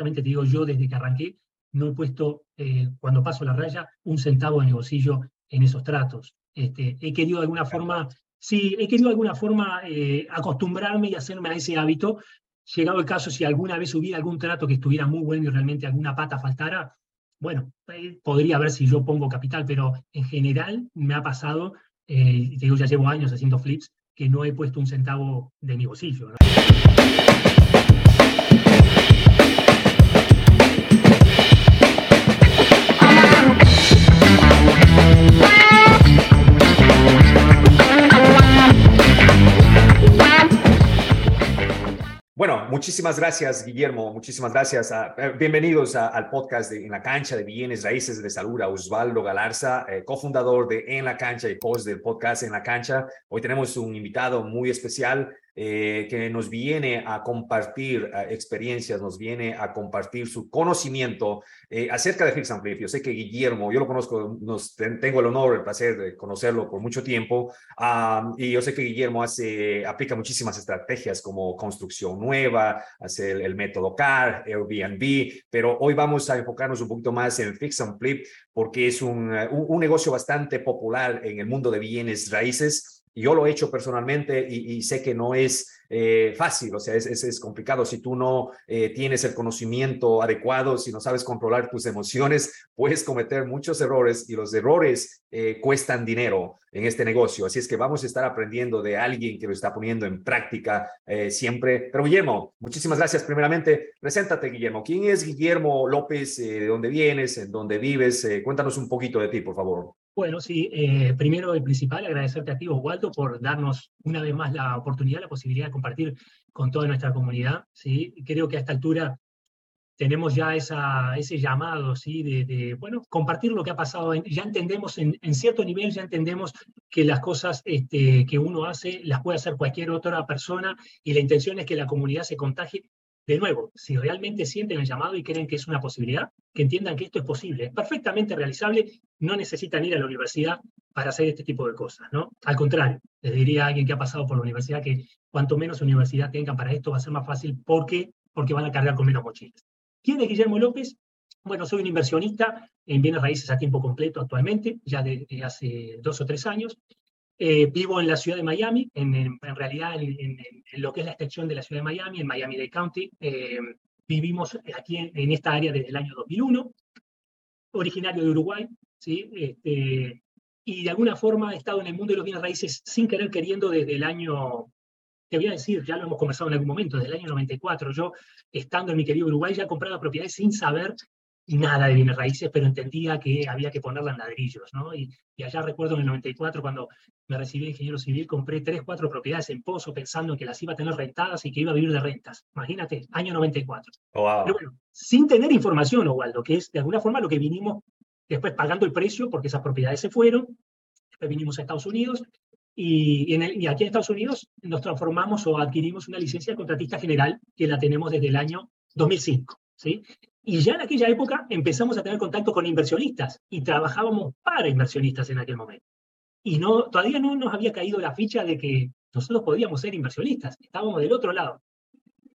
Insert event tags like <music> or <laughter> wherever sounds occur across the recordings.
honestamente te digo, yo desde que arranqué no he puesto, eh, cuando paso la raya, un centavo de mi bolsillo en esos tratos. Este, he querido de alguna forma, sí, he querido de alguna forma eh, acostumbrarme y hacerme a ese hábito. Llegado el caso, si alguna vez hubiera algún trato que estuviera muy bueno y realmente alguna pata faltara, bueno, eh, podría ver si yo pongo capital, pero en general me ha pasado, eh, te digo, ya llevo años haciendo flips, que no he puesto un centavo de mi bolsillo. ¿no? Bueno, muchísimas gracias, Guillermo. Muchísimas gracias. Eh, bienvenidos al podcast de En la Cancha de Bienes Raíces de Salud, a Osvaldo Galarza, eh, cofundador de En la Cancha y host del podcast En la Cancha. Hoy tenemos un invitado muy especial. Eh, que nos viene a compartir eh, experiencias, nos viene a compartir su conocimiento eh, acerca de Fix and Flip. Yo sé que Guillermo, yo lo conozco, nos, tengo el honor, el placer de conocerlo por mucho tiempo, y yo sé que Guillermo hace, aplica muchísimas estrategias como construcción nueva, hace el, método CAR, Airbnb, pero hoy vamos a enfocarnos un poquito más en Fix and Flip porque es un, un negocio bastante popular en el mundo de bienes raíces yo lo he hecho personalmente y, sé que no es eh, fácil, o sea, es, complicado. Si tú no eh, tienes el conocimiento adecuado, si no sabes controlar tus emociones, puedes cometer muchos errores y los errores eh, cuestan dinero en este negocio. Así es que vamos a estar aprendiendo de alguien que lo está poniendo en práctica siempre. Pero Guillermo, muchísimas gracias. Primeramente, preséntate, Guillermo. ¿Quién es Guillermo López? ¿De dónde vienes? ¿En dónde vives? cuéntanos un poquito de ti, por favor. Bueno, sí, eh, primero y principal, agradecerte a ti, Oswaldo, por darnos una vez más la oportunidad, la posibilidad de compartir con toda nuestra comunidad. ¿sí? Creo que a esta altura tenemos ya esa, ese llamado ¿sí? de, bueno, compartir lo que ha pasado. Ya entendemos, en, cierto nivel, ya entendemos que las cosas este, que uno hace las puede hacer cualquier otra persona y la intención es que la comunidad se contagie de nuevo, si realmente sienten el llamado y creen que es una posibilidad, que entiendan que esto es posible, es perfectamente realizable, no necesitan ir a la universidad para hacer este tipo de cosas, ¿no? Al contrario, les diría a alguien que ha pasado por la universidad que cuanto menos universidad tengan para esto va a ser más fácil porque, porque van a cargar con menos mochilas. ¿Quién es Guillermo López? Bueno, soy un inversionista en bienes raíces a tiempo completo actualmente, ya desde hace dos o tres años. Eh, vivo en la ciudad de Miami, en, realidad en, lo que es la extensión de la ciudad de Miami, en Miami-Dade County. Eh, vivimos aquí en, esta área desde el año 2001, originario de Uruguay, ¿sí? Este, y de alguna forma he estado en el mundo de los bienes raíces sin querer queriendo desde el año, te voy a decir, ya lo hemos conversado en algún momento, desde el año 94. Yo, estando en mi querido Uruguay, ya compraba propiedades sin saber nada de bienes raíces, pero entendía que había que ponerla en ladrillos, ¿no? Y, allá recuerdo en el 94, cuando me recibí de ingeniero civil, compré tres, cuatro propiedades en Pozo pensando que las iba a tener rentadas y que iba a vivir de rentas. Imagínate, año 94. Pero bueno, sin tener información, Oswaldo, que es de alguna forma lo que vinimos después pagando el precio porque esas propiedades se fueron, después vinimos a Estados Unidos y, en y aquí en Estados Unidos nos transformamos o adquirimos una licencia de contratista general que la tenemos desde el año 2005. ¿sí? Y ya en aquella época empezamos a tener contacto con inversionistas y trabajábamos para inversionistas en aquel momento. Y no, todavía no nos había caído la ficha de que nosotros podíamos ser inversionistas, estábamos del otro lado.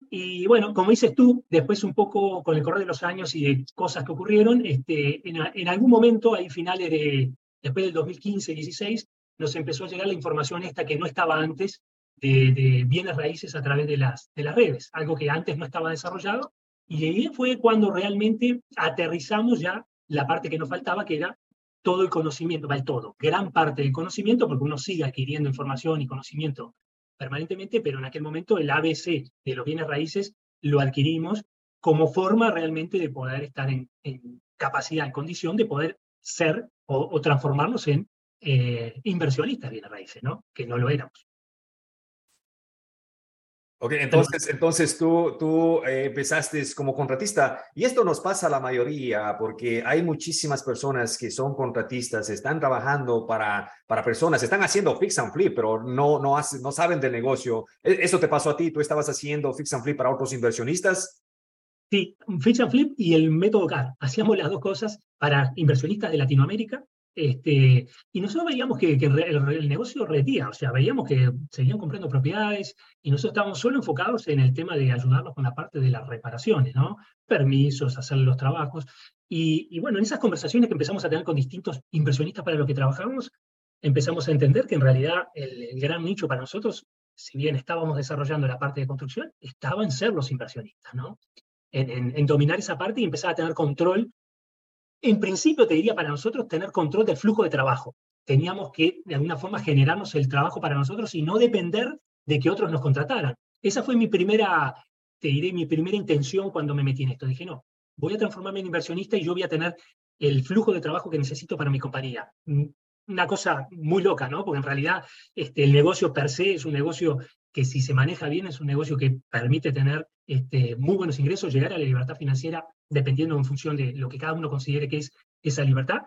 Y bueno, como dices tú, después un poco con el correr de los años y de cosas que ocurrieron, este, en, algún momento, ahí finales de, después del 2015-16, nos empezó a llegar la información esta que no estaba antes de, de, bienes raíces a través de las, de las redes, algo que antes no estaba desarrollado y ahí fue cuando realmente aterrizamos ya la parte que nos faltaba, que era todo el conocimiento, va el todo, gran parte del conocimiento, porque uno sigue adquiriendo información y conocimiento permanentemente, pero en aquel momento el ABC de los bienes raíces lo adquirimos como forma realmente de poder estar en, capacidad, en condición de poder ser o, transformarnos en eh, inversionistas bienes raíces, ¿no? Que no lo éramos. Ok, entonces, entonces tú, tú eh, empezaste como contratista y esto nos pasa a la mayoría porque hay muchísimas personas que son contratistas, están trabajando para, para personas, están haciendo fix and flip, pero no, no, no saben del negocio. ¿E-, ¿Eso te pasó a ti? ¿Tú estabas haciendo fix and flip para otros inversionistas? Sí, fix and flip y el método CAR. Hacíamos las dos cosas para inversionistas de Latinoamérica Este, y nosotros veíamos que, el, negocio retía, o sea, veíamos que seguían comprando propiedades y nosotros estábamos solo enfocados en el tema de ayudarlos con la parte de las reparaciones, ¿no? Permisos, hacer los trabajos. Y, bueno, en esas conversaciones que empezamos a tener con distintos inversionistas para los que trabajamos, empezamos a entender que en realidad el, gran nicho para nosotros, si bien estábamos desarrollando la parte de construcción, estaba en ser los inversionistas, ¿no? En, dominar esa parte y empezar a tener control. En principio, te diría para nosotros tener control del flujo de trabajo. Teníamos que, de alguna forma, generarnos el trabajo para nosotros y no depender de que otros nos contrataran. Esa fue mi primera, te diré, mi primera intención cuando me metí en esto. Dije, no, voy a transformarme en inversionista y yo voy a tener el flujo de trabajo que necesito para mi compañía una cosa muy loca, ¿no? Porque en realidad este, el negocio per se es un negocio que si se maneja bien es un negocio que permite tener este, muy buenos ingresos, llegar a la libertad financiera dependiendo en función de lo que cada uno considere que es esa libertad.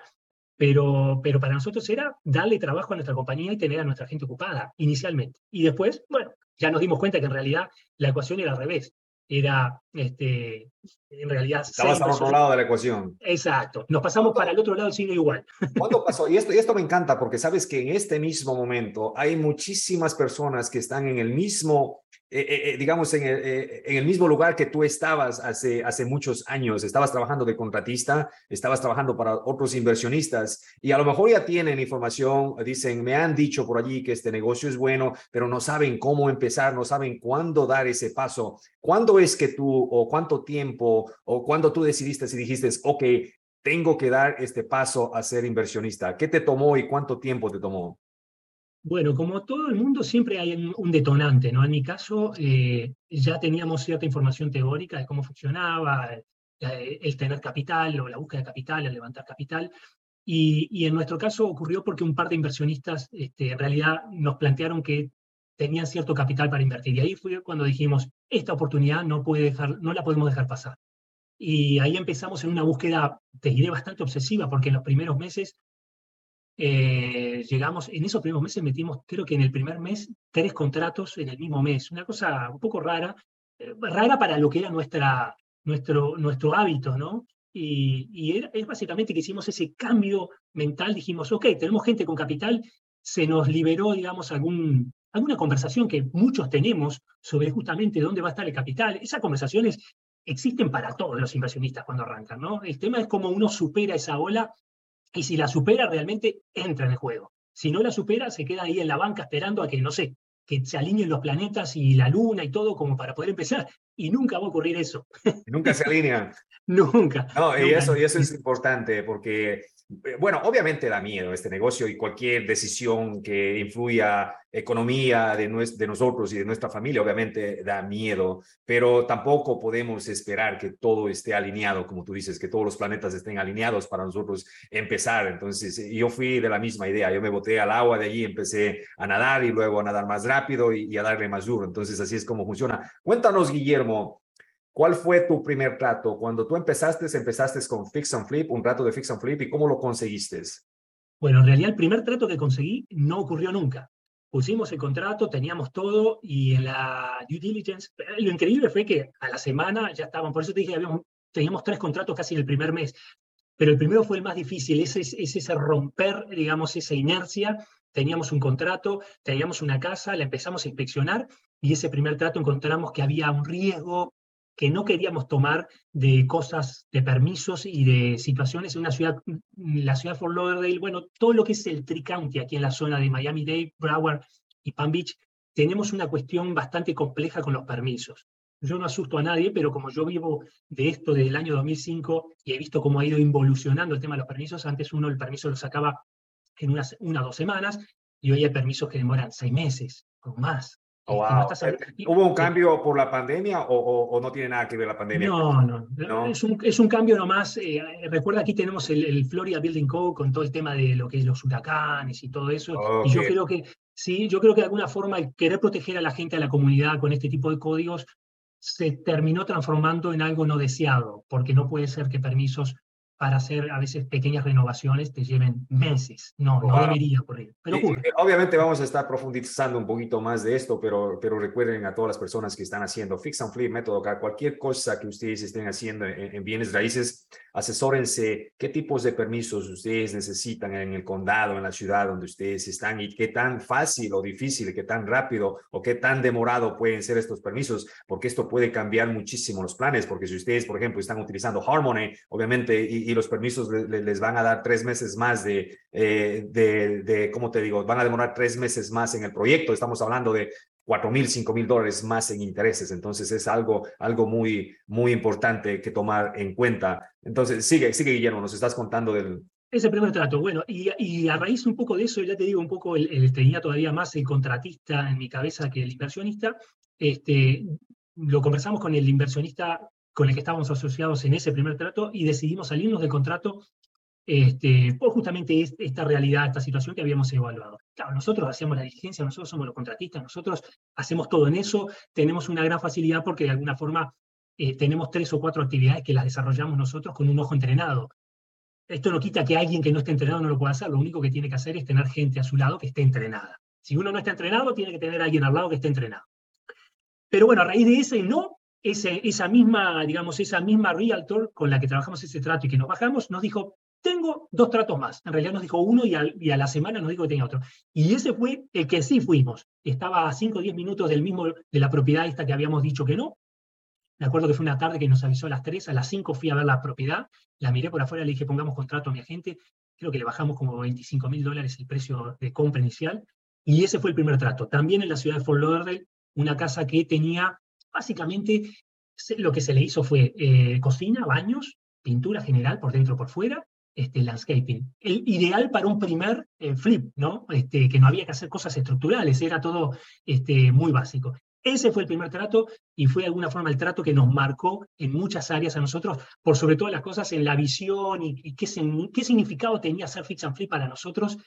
Pero, pero para nosotros era darle trabajo a nuestra compañía y tener a nuestra gente ocupada inicialmente. Y después, bueno, ya nos dimos cuenta que en realidad la ecuación era al revés era, este, en realidad... Estabas al otro lado de la ecuación. Exacto, nos pasamos para el otro lado del signo igual. ¿Cuándo <laughs> pasó? Y esto, y esto me encanta porque sabes que en este mismo momento hay muchísimas personas que están en el mismo eh, eh, eh, digamos, en el, en el, mismo lugar que tú estabas hace, hace muchos años. Estabas trabajando de contratista, estabas trabajando para otros inversionistas y a lo mejor ya tienen información, dicen, me han dicho por allí que este negocio es bueno, pero no saben cómo empezar, no saben cuándo dar ese paso. ¿Cuándo es que tú o cuánto tiempo o cuándo tú decidiste y dijiste, ok, tengo que dar este paso a ser inversionista? ¿Qué te tomó y cuánto tiempo te tomó? Bueno, como todo el mundo, siempre hay un detonante, ¿no? En mi caso, eh, ya teníamos cierta información teórica de cómo funcionaba, eh, el tener capital o la búsqueda de capital, el levantar capital. Y, en nuestro caso ocurrió porque un par de inversionistas este, en realidad nos plantearon que tenían cierto capital para invertir. Y ahí fue cuando dijimos, esta oportunidad no, puede dejar, no la podemos dejar pasar. Y ahí empezamos en una búsqueda, te diré, bastante obsesiva, porque en los primeros meses eh, llegamos, en esos primeros meses metimos, creo que en el primer mes, tres contratos en el mismo mes. Una cosa un poco rara, eh, rara para lo que era nuestra, nuestro, nuestro hábito, ¿no? Y, y es básicamente que hicimos ese cambio mental, dijimos, ok, tenemos gente con capital, se nos liberó, digamos, algún, alguna conversación que muchos tenemos sobre justamente dónde va a estar el capital. Esas conversaciones existen para todos los inversionistas cuando arrancan, ¿no? El tema es cómo uno supera esa ola y si la supera, realmente entra en el juego. Si no la supera, se queda ahí en la banca esperando a que, no sé, que se alineen los planetas y la luna y todo como para poder empezar. Y nunca va a ocurrir eso. Nunca se alinean. <laughs> nunca. No, y, Eso, y eso es importante porque bueno, obviamente da miedo este negocio y cualquier decisión que influya economía de, de nosotros y de nuestra familia, obviamente da miedo, pero tampoco podemos esperar que todo esté alineado, como tú dices, que todos los planetas estén alineados para nosotros empezar. Entonces, yo fui de la misma idea, yo me boté al agua de allí, empecé a nadar y luego a nadar más rápido y, y a darle más duro. Entonces, así es como funciona. Cuéntanos, Guillermo, ¿Cuál fue tu primer trato? Cuando tú empezaste, empezaste con Fix and Flip, un trato de Fix and Flip, ¿y cómo lo conseguiste? Bueno, en realidad el primer trato que conseguí no ocurrió nunca. Pusimos el contrato, teníamos todo y en la due diligence, lo increíble fue que a la semana ya estaban, por eso te dije, habíamos, teníamos tres contratos casi en el primer mes, pero el primero fue el más difícil, ese es ese romper, digamos, esa inercia. Teníamos un contrato, teníamos una casa, la empezamos a inspeccionar y ese primer trato encontramos que había un riesgo que no queríamos tomar de cosas, de permisos y de situaciones en una ciudad, la ciudad de Fort Lauderdale, bueno, todo lo que es el Tri-County aquí en la zona de Miami-Dade, Broward y Palm Beach, tenemos una cuestión bastante compleja con los permisos. Yo no asusto a nadie, pero como yo vivo de esto desde el año 2005 y he visto cómo ha ido involucionando el tema de los permisos, antes uno el permiso lo sacaba en unas una o dos semanas y hoy hay permisos que demoran seis meses o más. Eh, ¿Hubo un cambio por la pandemia o, no tiene nada que ver la pandemia? No, no, Es, un, es un cambio nomás. Eh, recuerda, aquí tenemos el, Florida Building Code con todo el tema de lo que es los huracanes y todo eso. Y yo creo que, sí, yo creo que de alguna forma el querer proteger a la gente, a la comunidad con este tipo de códigos, se terminó transformando en algo no deseado, porque no puede ser que permisos para hacer a veces pequeñas renovaciones te lleven meses. No, no debería ocurrir, pero obviamente vamos a estar profundizando un poquito más de esto, pero, pero recuerden a todas las personas que están haciendo Fix and Flip, método acá, cualquier cosa que ustedes estén haciendo en, bienes raíces, asesórense qué tipos de permisos ustedes necesitan en el condado, en la ciudad donde ustedes están y qué tan fácil o difícil, qué tan rápido o qué tan demorado pueden ser estos permisos, porque esto puede cambiar muchísimo los planes, porque si ustedes, por ejemplo, están utilizando Harmony, obviamente, y, y los permisos les van a dar tres meses más de, eh, de, de, ¿cómo te digo? Van a demorar tres meses más en el proyecto. Estamos hablando de cuatro mil, cinco mil dólares más en intereses. Entonces es algo, algo muy, muy importante que tomar en cuenta. Entonces, sigue, sigue Guillermo, nos estás contando del... Ese primer trato, bueno, y, y a raíz un poco de eso, ya te digo un poco, el, el, tenía todavía más el contratista en mi cabeza que el inversionista. Este, lo conversamos con el inversionista con el que estábamos asociados en ese primer trato y decidimos salirnos del contrato este, por justamente esta realidad, esta situación que habíamos evaluado. Claro, nosotros hacemos la diligencia, nosotros somos los contratistas, nosotros hacemos todo en eso, tenemos una gran facilidad porque de alguna forma eh, tenemos tres o cuatro actividades que las desarrollamos nosotros con un ojo entrenado. Esto no quita que alguien que no esté entrenado no lo pueda hacer, lo único que tiene que hacer es tener gente a su lado que esté entrenada. Si uno no está entrenado, tiene que tener a alguien al lado que esté entrenado. Pero bueno, a raíz de ese no, esa misma, digamos, esa misma realtor con la que trabajamos ese trato y que nos bajamos, nos dijo, tengo dos tratos más. En realidad nos dijo uno y, a la semana nos dijo que tenía otro. Y ese fue el que sí fuimos. Estaba a 5 o 10 minutos del mismo, de la propiedad esta que habíamos dicho que no. Me acuerdo que fue una tarde que nos avisó a las 3, a las 5 fui a ver la propiedad, la miré por afuera, le dije pongamos contrato a mi agente, creo que le bajamos como 25 mil dólares el precio de compra inicial, y ese fue el primer trato. También en la ciudad de Fort Lauderdale, una casa que tenía básicamente lo que se le hizo fue eh, cocina, baños, pintura general por dentro por fuera, este, landscaping. El ideal para un primer eh, flip, ¿no? Este, que no había que hacer cosas estructurales, era todo este, muy básico. Ese fue el primer trato y fue de alguna forma el trato que nos marcó en muchas áreas a nosotros, por sobre todo las cosas en la visión y, qué, significado tenía hacer fix and flip para nosotros.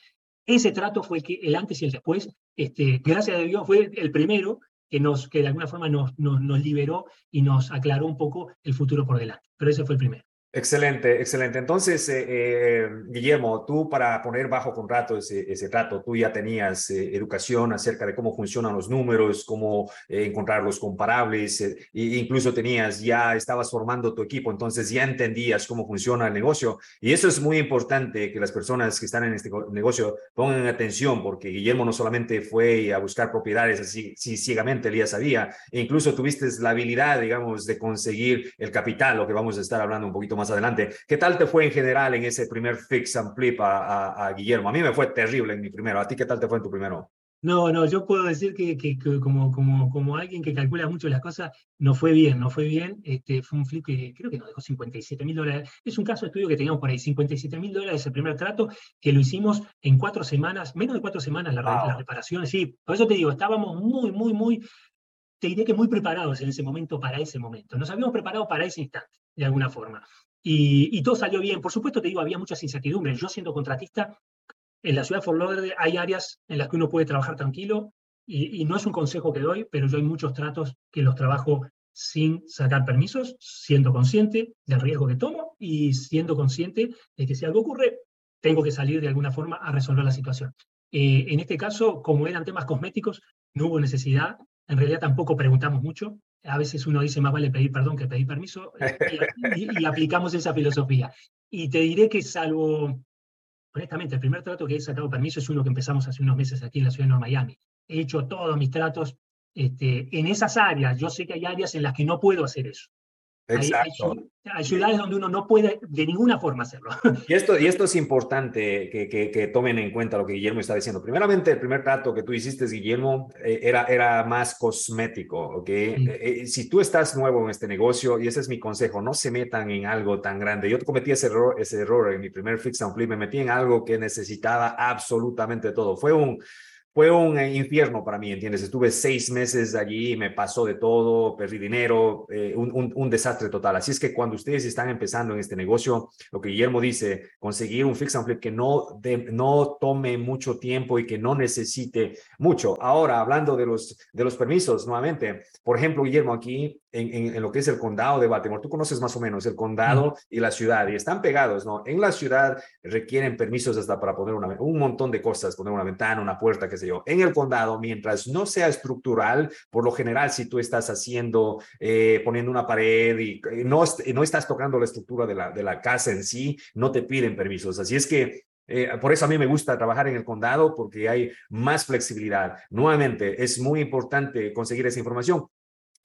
Ese trato fue que el antes y el después, este, gracias a Dios, fue el primero que, nos, que de alguna forma nos, nos, nos liberó y nos aclaró un poco el futuro por delante. Pero ese fue el primero. Excelente, excelente. Entonces, eh, eh, Guillermo, tú para poner bajo contrato ese, ese trato, tú ya tenías eh, educación acerca de cómo funcionan los números, cómo encontrar los comparables, e incluso tenías, ya estabas formando tu equipo, entonces ya entendías cómo funciona el negocio. Y eso es muy importante que las personas que están en este negocio pongan atención, porque Guillermo no solamente fue a buscar propiedades así, sí, ciegamente, él ya sabía, e incluso tuviste la habilidad, digamos, de conseguir el capital, lo que vamos a estar hablando un poquito más adelante. ¿Qué tal te fue en general en ese primer fix and flip a, Guillermo? A mí me fue terrible en mi primero. ¿A ti qué tal te fue en tu primero? No, no, yo puedo decir que, que, como, como, como alguien que calcula mucho las cosas, no fue bien, no fue bien. Este, fue un flip que creo que nos dejó 57 mil dólares. Es un caso de estudio que teníamos por ahí, 57 mil dólares el primer trato, que lo hicimos en cuatro semanas, menos de cuatro semanas la, la reparación. Sí, por eso te digo, estábamos muy, muy, muy, te diré que muy preparados en ese momento para ese momento. Nos habíamos preparado para ese instante, de alguna forma. Y, todo salió bien. Por supuesto, te digo, había muchas incertidumbres. Yo siendo contratista, en la ciudad de Fort hay áreas en las que uno puede trabajar tranquilo y, no es un consejo que doy, pero yo hay muchos tratos que los trabajo sin sacar permisos, siendo consciente del riesgo que tomo y siendo consciente de que si algo ocurre, tengo que salir de alguna forma a resolver la situación. Eh, en este caso, como eran temas cosméticos, no hubo necesidad. En realidad tampoco preguntamos mucho a veces uno dice más vale pedir perdón que pedir permiso, y, aplicamos esa filosofía. Y te diré que salvo, honestamente, el primer trato que he sacado permiso es uno que empezamos hace unos meses aquí en la ciudad de Nueva Miami. He hecho todos mis tratos este, en esas áreas. Yo sé que hay áreas en las que no puedo hacer eso. Exacto. Hay, ciudades donde uno no puede de ninguna forma hacerlo. <laughs> Y esto, y esto es importante que, que, tomen en cuenta lo que Guillermo está diciendo. Primeramente, el primer trato que tú hiciste, Guillermo, eh, era, era más cosmético, ¿ok? Eh, eh, si tú estás nuevo en este negocio, y ese es mi consejo, no se metan en algo tan grande. Yo cometí ese error, ese error en mi primer fix and flip, me metí en algo que necesitaba absolutamente todo. Fue un fue un infierno para mí, ¿entiendes? Estuve seis meses allí, me pasó de todo, perdí dinero, eh, un, un, desastre total. Así es que cuando ustedes están empezando en este negocio, lo que Guillermo dice, conseguir un fix and flip que no, no tome mucho tiempo y que no necesite mucho. Ahora, hablando de los, de los permisos, nuevamente, por ejemplo, Guillermo, aquí en, lo que es el condado de Baltimore. Tú conoces más o menos el condado y la ciudad y están pegados, ¿no? En la ciudad requieren permisos hasta para poner una, un montón de cosas, poner una ventana, una puerta, qué sé yo. En el condado, mientras no sea estructural, por lo general, si tú estás haciendo, eh, poniendo una pared y no, no estás tocando la estructura de la, de la casa en sí, no te piden permisos. Así es que eh, por eso a mí me gusta trabajar en el condado porque hay más flexibilidad. Nuevamente, es muy importante conseguir esa información.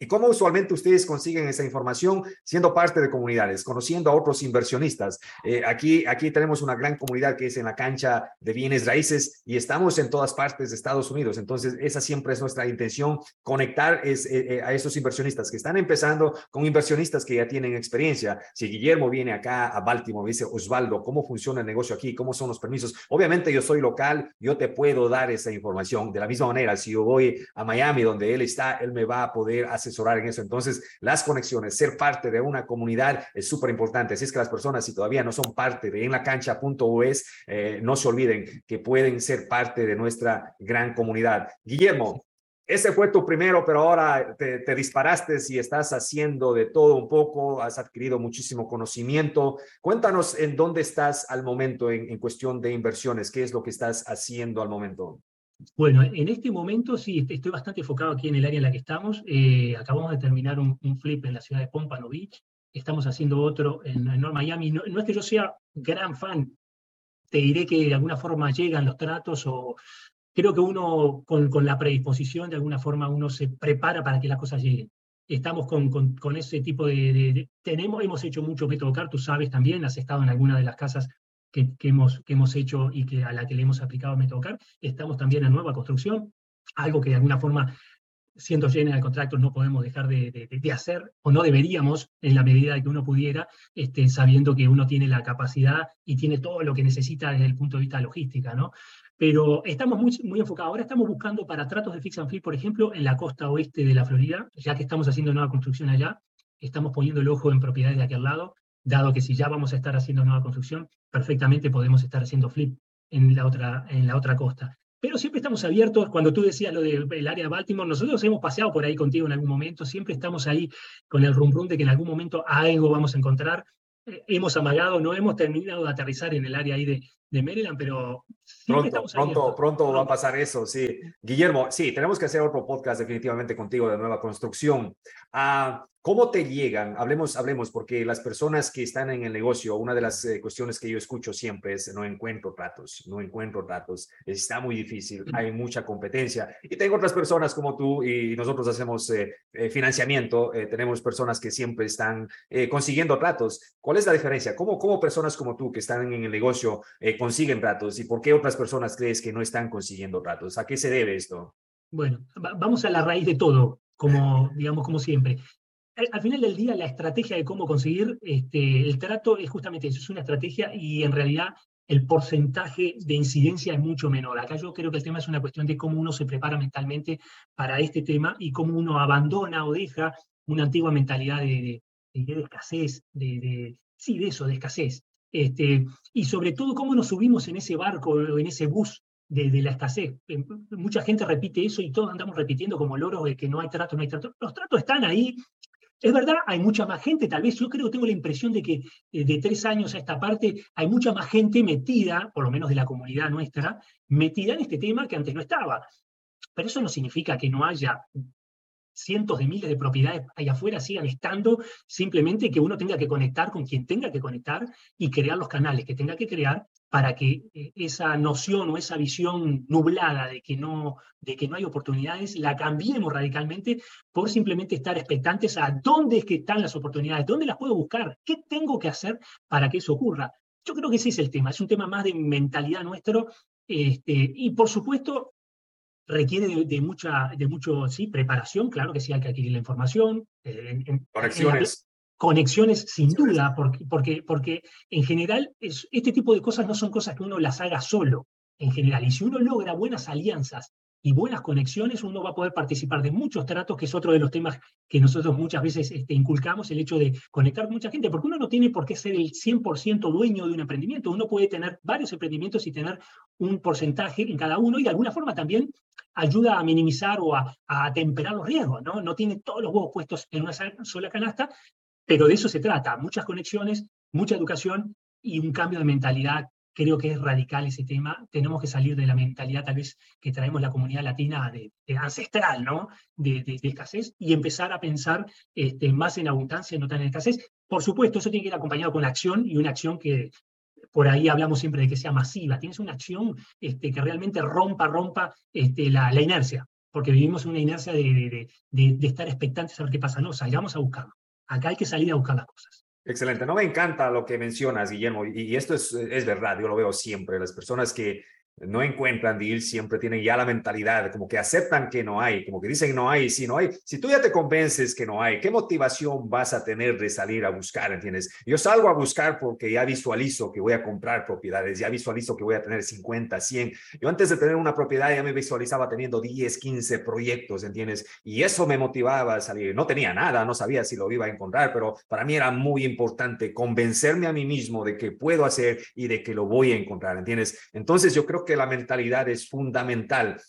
¿Y cómo usualmente ustedes consiguen esa información? Siendo parte de comunidades, conociendo a otros inversionistas. Eh, aquí, aquí tenemos una gran comunidad que es en la cancha de bienes raíces y estamos en todas partes de Estados Unidos. Entonces, esa siempre es nuestra intención, conectar es, eh, eh, a esos inversionistas que están empezando con inversionistas que ya tienen experiencia. Si Guillermo viene acá a Baltimore y dice, Osvaldo, ¿cómo funciona el negocio aquí? ¿Cómo son los permisos? Obviamente yo soy local, yo te puedo dar esa información. De la misma manera, si yo voy a Miami, donde él está, él me va a poder hacer asesorar en eso. Entonces, las conexiones, ser parte de una comunidad es súper importante. Así es que las personas, si todavía no son parte de enlacancha.us, eh, no se olviden que pueden ser parte de nuestra gran comunidad. Guillermo, ese fue tu primero, pero ahora te, disparaste y estás haciendo de todo un poco, has adquirido muchísimo conocimiento. Cuéntanos en dónde estás al momento en, en cuestión de inversiones, qué es lo que estás haciendo al momento. Bueno, en este momento sí, estoy bastante enfocado aquí en el área en la que estamos. Eh, acabamos de terminar un, flip en la ciudad de Pompano Beach. Estamos haciendo otro en, North Miami. No, es que yo sea gran fan, te diré que de alguna forma llegan los tratos o creo que uno con, con la predisposición, de alguna forma uno se prepara para que las cosas lleguen. Estamos con, con, ese tipo de, Tenemos, hemos hecho mucho método CAR, tú sabes también, has estado en alguna de las casas que, hemos, que hemos hecho y que a la que le hemos aplicado Método CAR. Estamos también en nueva construcción, algo que de alguna forma, siendo llena de contratos, no podemos dejar de, de, hacer, o no deberíamos, en la medida de que uno pudiera, este, sabiendo que uno tiene la capacidad y tiene todo lo que necesita desde el punto de vista logística, ¿no? Pero estamos muy, muy enfocados. Ahora estamos buscando para tratos de fix and flip, por ejemplo, en la costa oeste de la Florida, ya que estamos haciendo nueva construcción allá, estamos poniendo el ojo en propiedades de aquel lado, dado que si ya vamos a estar haciendo nueva construcción, perfectamente podemos estar haciendo flip en la otra, en la otra costa. Pero siempre estamos abiertos, cuando tú decías lo del área de Baltimore, nosotros hemos paseado por ahí contigo en algún momento, siempre estamos ahí con el rum rum de que en algún momento algo vamos a encontrar. Eh, hemos amagado, no hemos terminado de aterrizar en el área ahí de, de Maryland, pero pronto, pronto, pronto va a pasar eso, sí. Guillermo, sí, tenemos que hacer otro podcast definitivamente contigo de nueva construcción. Ah, ¿Cómo te llegan? Hablemos, hablemos, porque las personas que están en el negocio, una de las eh, cuestiones que yo escucho siempre es no encuentro tratos, no encuentro tratos, está muy difícil, hay mucha competencia. Y tengo otras personas como tú y nosotros hacemos eh, eh, financiamiento, tenemos personas que siempre están consiguiendo tratos. ¿Cuál es la diferencia? ¿Cómo, ¿Cómo personas como tú que están en el negocio consiguen tratos y por qué otras personas crees que no están consiguiendo tratos? ¿A qué se debe esto? Bueno, vamos a la raíz de todo, como digamos como siempre al final del día, la estrategia de cómo conseguir este, el trato es justamente eso, es una estrategia y en realidad el porcentaje de incidencia es mucho menor. Acá yo creo que el tema es una cuestión de cómo uno se prepara mentalmente para este tema y cómo uno abandona o deja una antigua mentalidad de, escasez, de, sí, de eso, de escasez. Este, y sobre todo cómo nos subimos en ese barco o en ese bus de, la escasez. Eh, mucha gente repite eso y todos andamos repitiendo como loros de que no hay trato, no hay trato. Los tratos están ahí, es verdad, hay mucha más gente, tal vez yo creo, tengo la impresión de que eh, de tres años a esta parte hay mucha más gente metida, por lo menos de la comunidad nuestra, metida en este tema que antes no estaba. Pero eso no significa que no haya cientos de miles de propiedades ahí afuera sigan estando, simplemente que uno tenga que conectar con quien tenga que conectar y crear los canales que tenga que crear para que eh, esa noción o esa visión nublada de que, no, de que no hay oportunidades la cambiemos radicalmente por simplemente estar expectantes a dónde es que están las oportunidades, dónde las puedo buscar, qué tengo que hacer para que eso ocurra. Yo creo que ese es el tema, es un tema más de mentalidad nuestro este, y por supuesto requiere de, mucha, de mucho, sí, preparación, claro que sí hay que adquirir la información. Eh, Conexiones conexiones sin duda, porque, porque, porque en general este tipo de cosas no son cosas que uno las haga solo, en general. Y si uno logra buenas alianzas y buenas conexiones, uno va a poder participar de muchos tratos, que es otro de los temas que nosotros muchas veces este, inculcamos, el hecho de conectar con mucha gente, porque uno no tiene por qué ser el 100% dueño de un emprendimiento, uno puede tener varios emprendimientos y tener un porcentaje en cada uno y de alguna forma también ayuda a minimizar o a, a temperar los riesgos, ¿no? No tiene todos los huevos puestos en una sola canasta, pero de eso se trata, muchas conexiones, mucha educación y un cambio de mentalidad creo que es radical ese tema. Tenemos que salir de la mentalidad tal vez que traemos la comunidad latina de, ancestral, ¿no? De, escasez y empezar a pensar este, más en abundancia, no tan en escasez. Por supuesto, eso tiene que ir acompañado con la acción y una acción que por ahí hablamos siempre de que sea masiva. Tienes una acción este, que realmente rompa, rompa este, la, inercia, porque vivimos una inercia de, estar expectantes a ver qué pasa. No, salgamos a buscarlo. Acá hay que salir a buscar las cosas. Excelente. No me encanta lo que mencionas, Guillermo, y, esto es, es verdad, yo lo veo siempre. Las personas que no encuentran deal, siempre tienen ya la mentalidad, como que aceptan que no hay, como que dicen no hay, si no hay, si tú ya te convences que no hay, ¿qué motivación vas a tener de salir a buscar, entiendes? Yo salgo a buscar porque ya visualizo que voy a comprar propiedades, ya visualizo que voy a tener 50, 100. Yo antes de tener una propiedad ya me visualizaba teniendo 10, 15 proyectos, ¿entiendes? Y eso me motivaba a salir. No tenía nada, no sabía si lo iba a encontrar, pero para mí era muy importante convencerme a mí mismo de que puedo hacer y de que lo voy a encontrar, ¿entiendes? Entonces yo creo que la mentalidad es fundamental.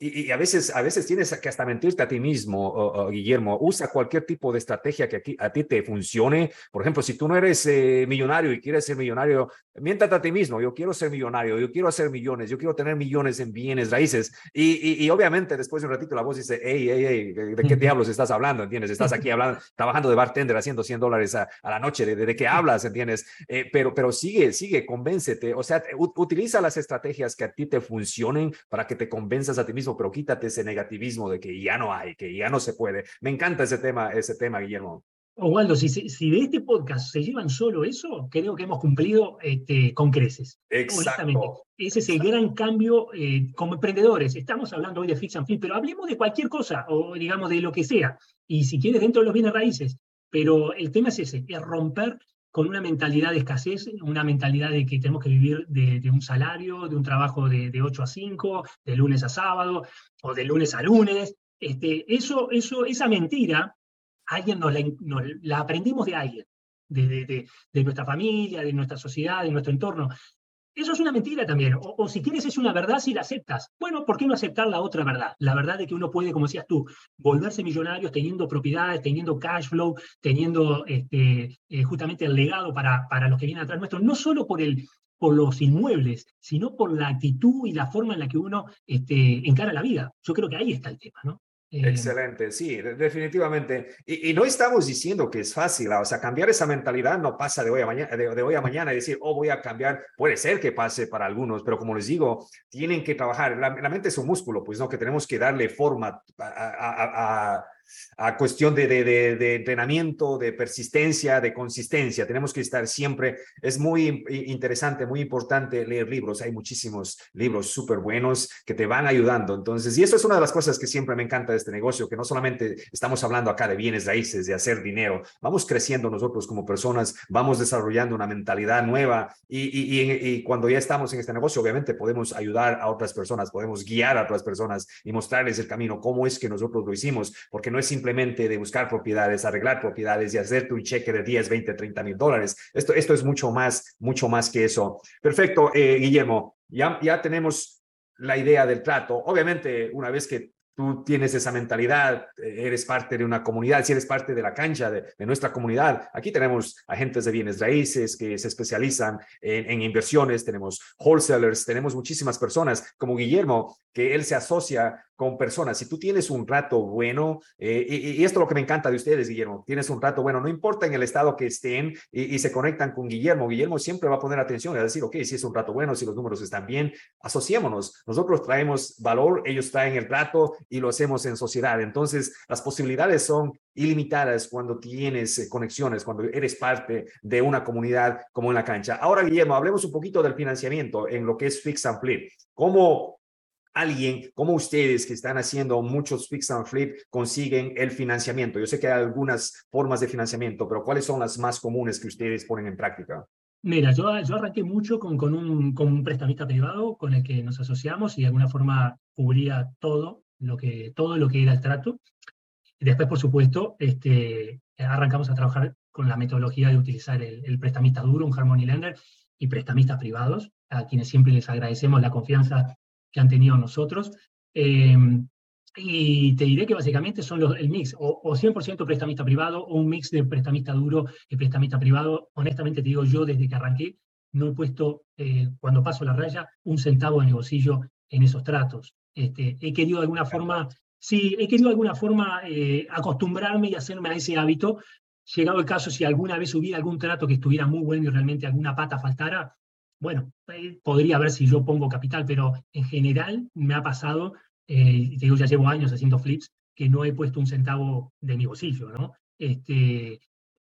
Y, a, veces, a veces tienes que hasta mentirte a ti mismo, Guillermo. Usa cualquier tipo de estrategia que aquí, a ti te funcione. Por ejemplo, si tú no eres eh, millonario y quieres ser millonario, miéntate a ti mismo. Yo quiero ser millonario, yo quiero hacer millones, yo quiero tener millones en bienes raíces. Y, y, obviamente después de un ratito la voz dice, hey, hey, hey, ¿de qué diablos estás hablando? ¿Entiendes? Estás aquí hablando, <laughs> trabajando de bartender, haciendo 100 dólares a, la noche. ¿De, de, qué hablas? ¿Entiendes? Eh, pero, pero sigue, sigue, convéncete. O sea, utiliza las estrategias que a ti te funcionen para que te convenzas a ti mismo pero quítate ese negativismo de que ya no hay, que ya no se puede. Me encanta ese tema, ese tema, Guillermo. Osvaldo, si, si de este podcast se llevan solo eso, creo que hemos cumplido este, con creces. Exacto. Ese es el gran cambio eh, como emprendedores. Estamos hablando hoy de Fix and Flip, pero hablemos de cualquier cosa, o digamos de lo que sea. Y si quieres, dentro de los bienes raíces. Pero el tema es ese, es romper con una mentalidad de escasez, una mentalidad de que tenemos que vivir de, un salario, de un trabajo de, 8 a 5, de lunes a sábado o de lunes a lunes. Este, eso, eso, esa mentira, alguien nos la, aprendimos de alguien, de, nuestra familia, de nuestra sociedad, de nuestro entorno. Eso es una mentira también. O, si quieres es una verdad si la aceptas. Bueno, ¿por qué no aceptar la otra verdad? La verdad de que uno puede, como decías tú, volverse millonario teniendo propiedades, teniendo cash flow, teniendo este, eh, justamente el legado para, para los que vienen atrás nuestro, no solo por el, por los inmuebles, sino por la actitud y la forma en la que uno este, encara la vida. Yo creo que ahí está el tema, ¿no? Eh, Excelente, sí, definitivamente. Y, no estamos diciendo que es fácil, o sea, cambiar esa mentalidad no pasa de hoy a mañana, de, hoy a mañana y decir, oh, voy a cambiar, puede ser que pase para algunos, pero como les digo, tienen que trabajar. La, mente es un músculo, pues no, que tenemos que darle forma a a cuestión de, de, de, entrenamiento, de persistencia, de consistencia. Tenemos que estar siempre, es muy interesante, muy importante leer libros. Hay muchísimos libros súper buenos que te van ayudando. Entonces, y eso es una de las cosas que siempre me encanta de este negocio, que no solamente estamos hablando acá de bienes raíces, de hacer dinero, vamos creciendo nosotros como personas, vamos desarrollando una mentalidad nueva y, y, y cuando ya estamos en este negocio, obviamente podemos ayudar a otras personas, podemos guiar a otras personas y mostrarles el camino, cómo es que nosotros lo hicimos, porque no es simplemente de buscar propiedades, arreglar propiedades y hacerte un cheque de 10, 20, 30 mil dólares. Esto, esto es mucho más, mucho más que eso. Perfecto, eh, Guillermo. Ya, ya tenemos la idea del trato. Obviamente, una vez que tú tienes esa mentalidad, eh, eres parte de una comunidad, si eres parte de la cancha de, nuestra comunidad. Aquí tenemos agentes de bienes raíces que se especializan en, inversiones, tenemos wholesalers, tenemos muchísimas personas como Guillermo, que él se asocia con personas. Si tú tienes un rato bueno, eh, y, esto es lo que me encanta de ustedes, Guillermo, tienes un rato bueno, no importa en el estado que estén y, se conectan con Guillermo, Guillermo siempre va a poner atención y a decir, ok, si es un rato bueno, si los números están bien, asociémonos. Nosotros traemos valor, ellos traen el rato y lo hacemos en sociedad. Entonces, las posibilidades son ilimitadas cuando tienes eh, conexiones, cuando eres parte de una comunidad como en la cancha. Ahora, Guillermo, hablemos un poquito del financiamiento en lo que es Fix and Flip. ¿Cómo alguien como ustedes que están haciendo muchos fix and flip consiguen el financiamiento? Yo sé que hay algunas formas de financiamiento, pero ¿cuáles son las más comunes que ustedes ponen en práctica? Mira, yo, yo arranqué mucho con, con, un, con un prestamista privado con el que nos asociamos y de alguna forma cubría todo lo que, todo lo que era el trato. Después, por supuesto, este, arrancamos a trabajar con la metodología de utilizar el, el prestamista duro, un Harmony Lender, y prestamistas privados, a quienes siempre les agradecemos la confianza que han tenido nosotros. Em, y te diré que básicamente son los, el mix, o, o 100% prestamista privado, o un mix de prestamista duro y prestamista privado. Honestamente te digo, yo desde que arranqué no he puesto, eh, cuando paso la raya, un centavo de mi bolsillo en esos tratos. Este, he querido de alguna forma, sí, he querido de alguna forma eh, acostumbrarme y hacerme a ese hábito. Llegado el caso, si alguna vez hubiera algún trato que estuviera muy bueno y realmente alguna pata faltara, bueno, eh, podría ver si yo pongo capital, pero en general me ha pasado, eh, te digo, ya llevo años haciendo flips, que no he puesto un centavo de mi bolsillo, ¿no? Este,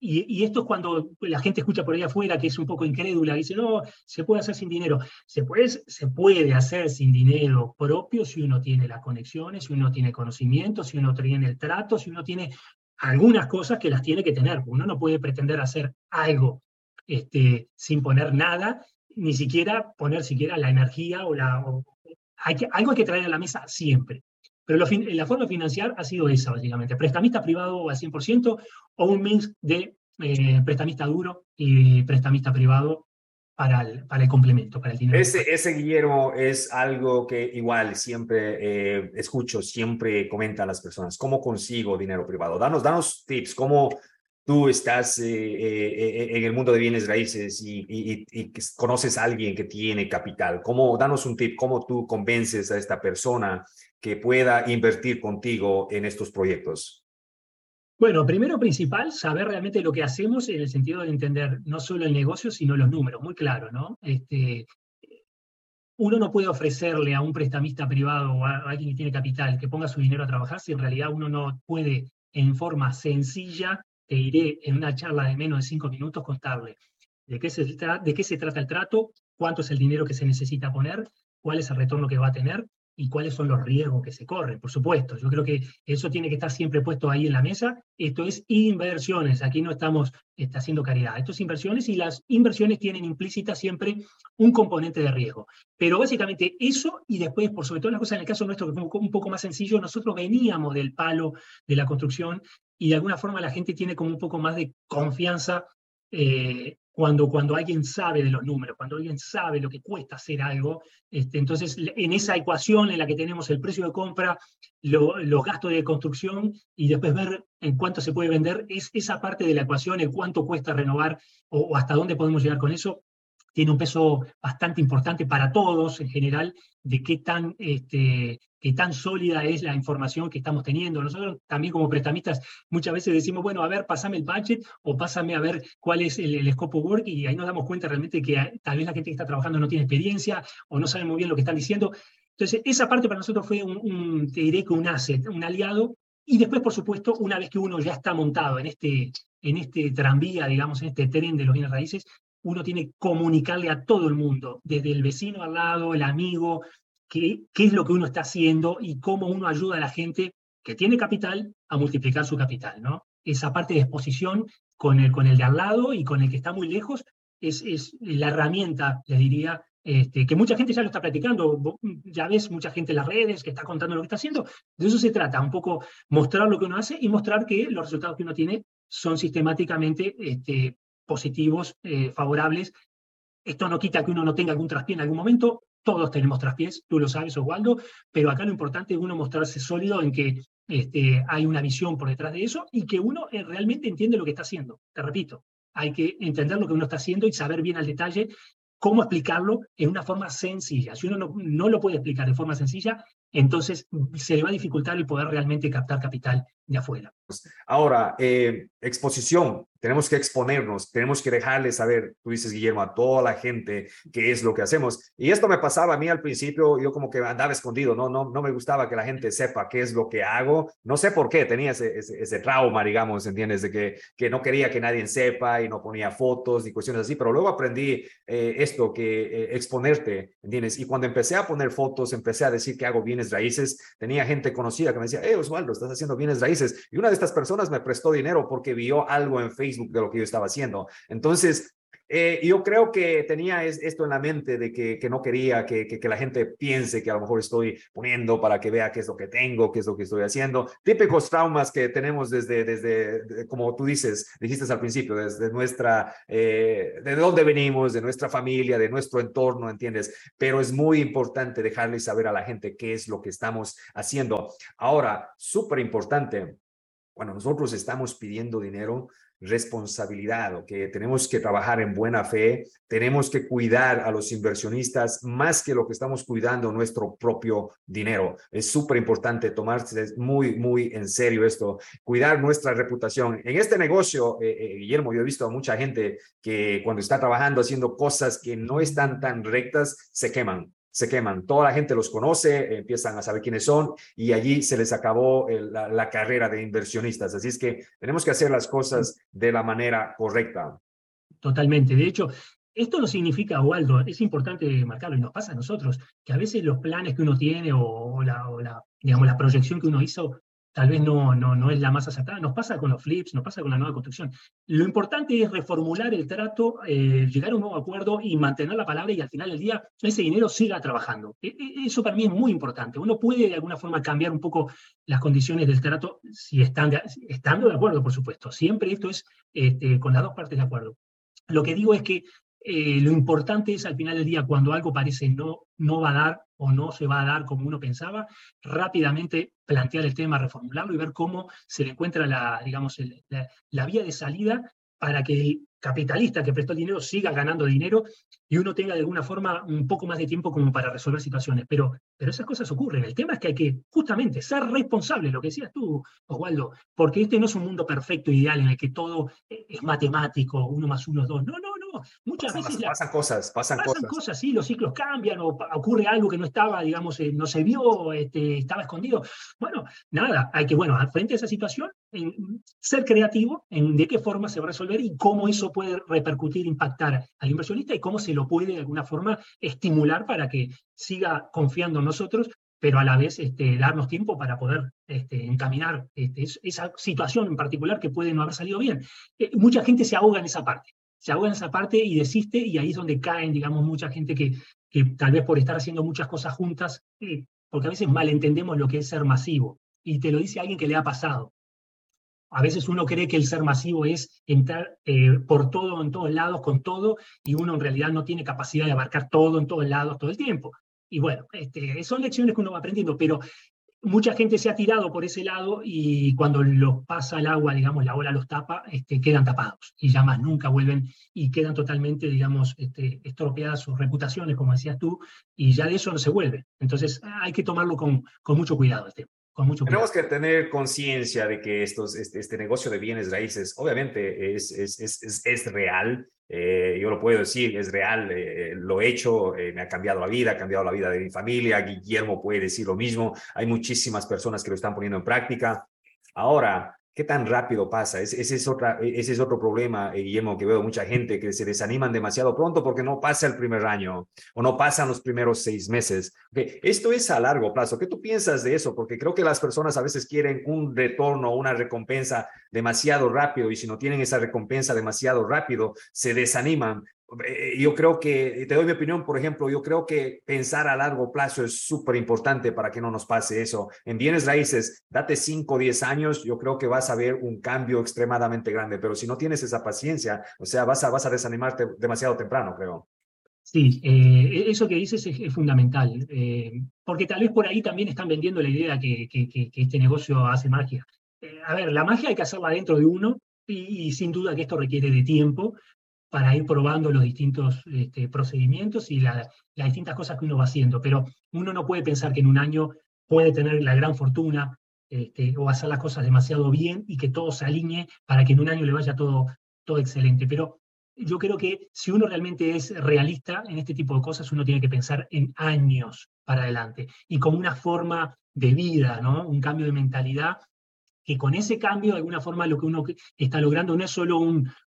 y, esto es cuando la gente escucha por ahí afuera que es un poco incrédula, dice, no, se puede hacer sin dinero. Se puede, se puede hacer sin dinero propio si uno tiene las conexiones, si uno tiene conocimiento, si uno tiene el trato, si uno tiene algunas cosas que las tiene que tener. Uno no puede pretender hacer algo este, sin poner nada, ni siquiera poner siquiera la energía o la... hay algo hay que traer a la mesa siempre. Pero la forma financiar ha sido esa, básicamente. Prestamista privado al 100% o un mix de eh, prestamista duro y prestamista privado para el, para el complemento, para el dinero. Ese, ese, Guillermo, es algo que igual siempre eh, escucho, siempre comenta a las personas. ¿Cómo consigo dinero privado? Danos, danos tips, cómo tú estás eh, en el mundo de bienes raíces y, y, y, conoces a alguien que tiene capital. ¿Cómo, danos un tip, cómo tú convences a esta persona que pueda invertir contigo en estos proyectos? Bueno, primero principal, saber realmente lo que hacemos en el sentido de entender no solo el negocio, sino los números, muy claro, ¿no? Este, uno no puede ofrecerle a un prestamista privado o a alguien que tiene capital que ponga su dinero a trabajar si en realidad uno no puede en forma sencilla, te iré en una charla de menos de cinco minutos, contarle de qué, se de qué se trata el trato, cuánto es el dinero que se necesita poner, cuál es el retorno que va a tener y cuáles son los riesgos que se corren, por supuesto. Yo creo que eso tiene que estar siempre puesto ahí en la mesa. Esto es inversiones, aquí no estamos está haciendo caridad. Esto es inversiones y las inversiones tienen implícita siempre un componente de riesgo. Pero básicamente eso y después, por sobre todo las cosas en el caso nuestro, que fue un poco más sencillo, nosotros veníamos del palo de la construcción y de alguna forma la gente tiene como un poco más de confianza eh, cuando, cuando alguien sabe de los números, cuando alguien sabe lo que cuesta hacer algo, este, entonces en esa ecuación en la que tenemos el precio de compra, los gastos de construcción y después ver en cuánto se puede vender, es esa parte de la ecuación, el cuánto cuesta renovar o hasta dónde podemos llegar con eso, tiene un peso bastante importante para todos en general de qué tan, este, qué tan sólida es la información que estamos teniendo. Nosotros también como prestamistas muchas veces decimos, bueno, a ver, pásame el budget o pásame a ver cuál es el, scope of work y ahí nos damos cuenta realmente que tal vez la gente que está trabajando no tiene experiencia o no sabe muy bien lo que están diciendo. Entonces, esa parte para nosotros fue un, un te diré que un asset, un aliado. Y después, por supuesto, una vez que uno ya está montado en este, en este tranvía, digamos, en este tren de los bienes raíces, uno tiene que comunicarle a todo el mundo, desde el vecino al lado, el amigo, qué, es lo que uno está haciendo y cómo uno ayuda a la gente que tiene capital a multiplicar su capital, ¿no? Esa parte de exposición con el, con el de al lado y con el que está muy lejos es, es la herramienta, les diría, este, que mucha gente ya lo está practicando. Ya ves mucha gente en las redes que está contando lo que está haciendo. De eso se trata, un poco mostrar lo que uno hace y mostrar que los resultados que uno tiene son sistemáticamente este, positivos, eh, favorables. Esto no quita que uno no tenga algún traspié en algún momento, todos tenemos traspiés, tú lo sabes, Oswaldo, pero acá lo importante es uno mostrarse sólido en que este, hay una visión por detrás de eso y que uno eh, realmente entiende lo que está haciendo. Te repito, hay que entender lo que uno está haciendo y saber bien al detalle cómo explicarlo en una forma sencilla. Si uno no, no, lo puede explicar de forma sencilla, entonces se le va a dificultar el poder realmente captar capital de afuera. Ahora, eh, exposición tenemos que exponernos, tenemos que dejarle saber, tú dices, Guillermo, a toda la gente qué es lo que hacemos. Y esto me pasaba a mí al principio, yo como que andaba escondido, no, no, no me gustaba que la gente sepa qué es lo que hago. No sé por qué, tenía ese, ese, trauma, digamos, ¿entiendes? De que, que no quería que nadie sepa y no ponía fotos ni cuestiones así, pero luego aprendí eh, esto, que eh, exponerte, ¿entiendes? Y cuando empecé a poner fotos, empecé a decir que hago bienes raíces, tenía gente conocida que me decía, eh, Osvaldo, estás haciendo bienes raíces. Y una de estas personas me prestó dinero porque vio algo en Facebook de lo que yo estaba haciendo. Entonces, Eh, yo creo que tenía esto en la mente de que, que no quería que, que, la gente piense que a lo mejor estoy poniendo para que vea qué es lo que tengo, qué es lo que estoy haciendo. Típicos traumas que tenemos desde, desde como tú dices, dijiste al principio, desde nuestra, eh, de dónde venimos, de nuestra familia, de nuestro entorno, ¿entiendes? Pero es muy importante dejarle saber a la gente qué es lo que estamos haciendo. Ahora, súper importante, bueno, nosotros estamos pidiendo dinero, responsabilidad, que tenemos que trabajar en buena fe, tenemos que cuidar a los inversionistas más que lo que estamos cuidando nuestro propio dinero. Es súper importante tomarse muy, muy en serio esto, cuidar nuestra reputación. En este negocio, eh, eh, Guillermo, yo he visto a mucha gente que cuando está trabajando haciendo cosas que no están tan rectas, se queman se queman. Toda la gente los conoce, empiezan a saber quiénes son y allí se les acabó la, carrera de inversionistas. Así es que tenemos que hacer las cosas de la manera correcta. Totalmente. De hecho, esto no significa, Waldo, es importante marcarlo y nos pasa a nosotros, que a veces los planes que uno tiene o, la, digamos, la proyección que uno hizo tal vez no, no, no es la más acertada. Nos pasa con los flips, nos pasa con la nueva construcción. Lo importante es reformular el trato, eh, llegar a un nuevo acuerdo y mantener la palabra y al final del día ese dinero siga trabajando. E, e, eso para mí es muy importante. Uno puede de alguna forma cambiar un poco las condiciones del trato si están estando de acuerdo, por supuesto. Siempre esto es este, con las dos partes de acuerdo. Lo que digo es que eh, lo importante es al final del día, cuando algo parece no, no va a dar o no se va a dar como uno pensaba, rápidamente plantear el tema, reformularlo y ver cómo se le encuentra la, digamos, la, vía de salida para que capitalista que prestó el dinero siga ganando dinero y uno tenga de alguna forma un poco más de tiempo como para resolver situaciones. Pero, pero esas cosas ocurren. El tema es que hay que justamente ser responsable, lo que decías tú, Oswaldo, porque este no es un mundo perfecto, ideal, en el que todo es matemático, uno más uno es dos. No, no, no. Muchas veces pasan cosas, pasan, pasan cosas. sí, los ciclos cambian o ocurre algo que no estaba, digamos, eh, no se vio, este, estaba escondido. Bueno, nada, hay que, bueno, frente a esa situación, ser creativo en de qué forma se va a resolver y cómo eso puede repercutir, impactar al inversionista y cómo se lo puede de alguna forma estimular para que siga confiando en nosotros pero a la vez este, darnos tiempo para poder este, encaminar este, esa situación en particular que puede no haber salido bien. Eh, mucha gente se ahoga en esa parte se ahoga en esa parte y desiste, y ahí es donde caen, digamos, mucha gente que, que tal vez por estar haciendo muchas cosas juntas, eh, porque a veces malentendemos lo que es ser masivo. Y te lo dice alguien que le ha pasado. A veces uno cree que el ser masivo es entrar eh, por todo, en todos lados, con todo, y uno en realidad no tiene capacidad de abarcar todo en todos lados todo el tiempo. Y bueno, este, son lecciones que uno va aprendiendo, pero mucha gente se ha tirado por ese lado y cuando los pasa el agua, digamos, la ola los tapa, este, quedan tapados y ya más nunca vuelven y quedan totalmente, digamos, este, estropeadas sus reputaciones, como decías tú, y ya de eso no se vuelve. Entonces hay que tomarlo con, con mucho cuidado. Este. Tenemos que tener conciencia de que estos, este, este, negocio de bienes raíces obviamente es, es, es, es real. Eh, yo lo puedo decir, es real, eh, lo he hecho, eh, me ha cambiado la vida, ha cambiado la vida de mi familia. Guillermo puede decir lo mismo. Hay muchísimas personas que lo están poniendo en práctica. Ahora, ¿Qué tan rápido pasa? Ese, es, otra, ese es otro problema, eh, Guillermo, que veo mucha gente que se desaniman demasiado pronto porque no pasa el primer año o no pasan los primeros seis meses. Esto es a largo plazo. ¿Qué tú piensas de eso? Porque creo que las personas a veces quieren un retorno, una recompensa demasiado rápido y si no tienen esa recompensa demasiado rápido, se desaniman. Eh, yo creo que, te doy mi opinión, por ejemplo, yo creo que pensar a largo plazo es súper importante para que no nos pase eso. En bienes raíces, date 5 o 10 años, yo creo que vas a ver un cambio extremadamente grande, pero si no tienes esa paciencia, o sea, vas a, vas a desanimarte demasiado temprano, creo. Sí, eh, eso que dices es, fundamental, eh, porque tal vez por ahí también están vendiendo la idea que, que, que, este negocio hace magia. a ver, la magia hay que hacerla dentro de uno y, y, sin duda que esto requiere de tiempo, para ir probando los distintos este, procedimientos y las distintas cosas que uno va haciendo. Pero uno no puede pensar que en un año puede tener la gran fortuna este, o hacer las cosas demasiado bien y que todo se alinee para que en un año le vaya todo, todo excelente. Pero yo creo que si uno realmente es realista en este tipo de cosas, uno tiene que pensar en años para adelante y como una forma de vida, ¿no? un cambio de mentalidad que con ese cambio, de alguna forma, lo que uno está logrando no es solo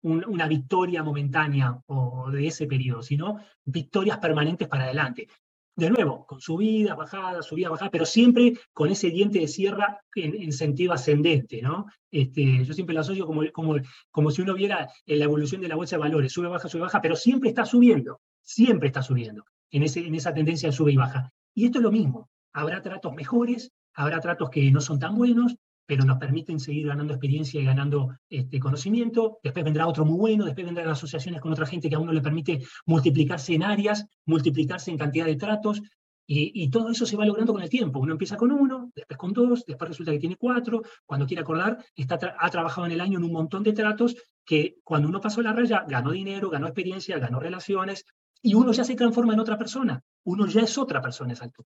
una victoria momentánea o de ese periodo, sino victorias permanentes para adelante. de nuevo, con subida, bajada, subida, bajada, pero siempre con ese diente de sierra en, sentido ascendente, ¿no? Este, yo siempre lo asocio como, como, como si uno viera la evolución de la bolsa de valores, sube, baja, sube, baja, pero siempre está subiendo, siempre está subiendo en, ese, en esa tendencia de sube y baja. Y esto es lo mismo, habrá tratos mejores, habrá tratos que no son tan buenos, pero nos permiten seguir ganando experiencia y ganando este, conocimiento. Después vendrá otro muy bueno, después vendrán asociaciones con otra gente que a uno le permite multiplicarse en áreas, multiplicarse en cantidad de tratos, y, todo eso se va logrando con el tiempo. Uno empieza con uno, después con dos, después resulta que tiene cuatro. Cuando quiere acordar, está ha trabajado en el año en un montón de tratos que cuando uno pasó la raya, ganó dinero, ganó experiencia, ganó relaciones, y uno ya se transforma en otra persona. Uno ya es otra persona, exacto.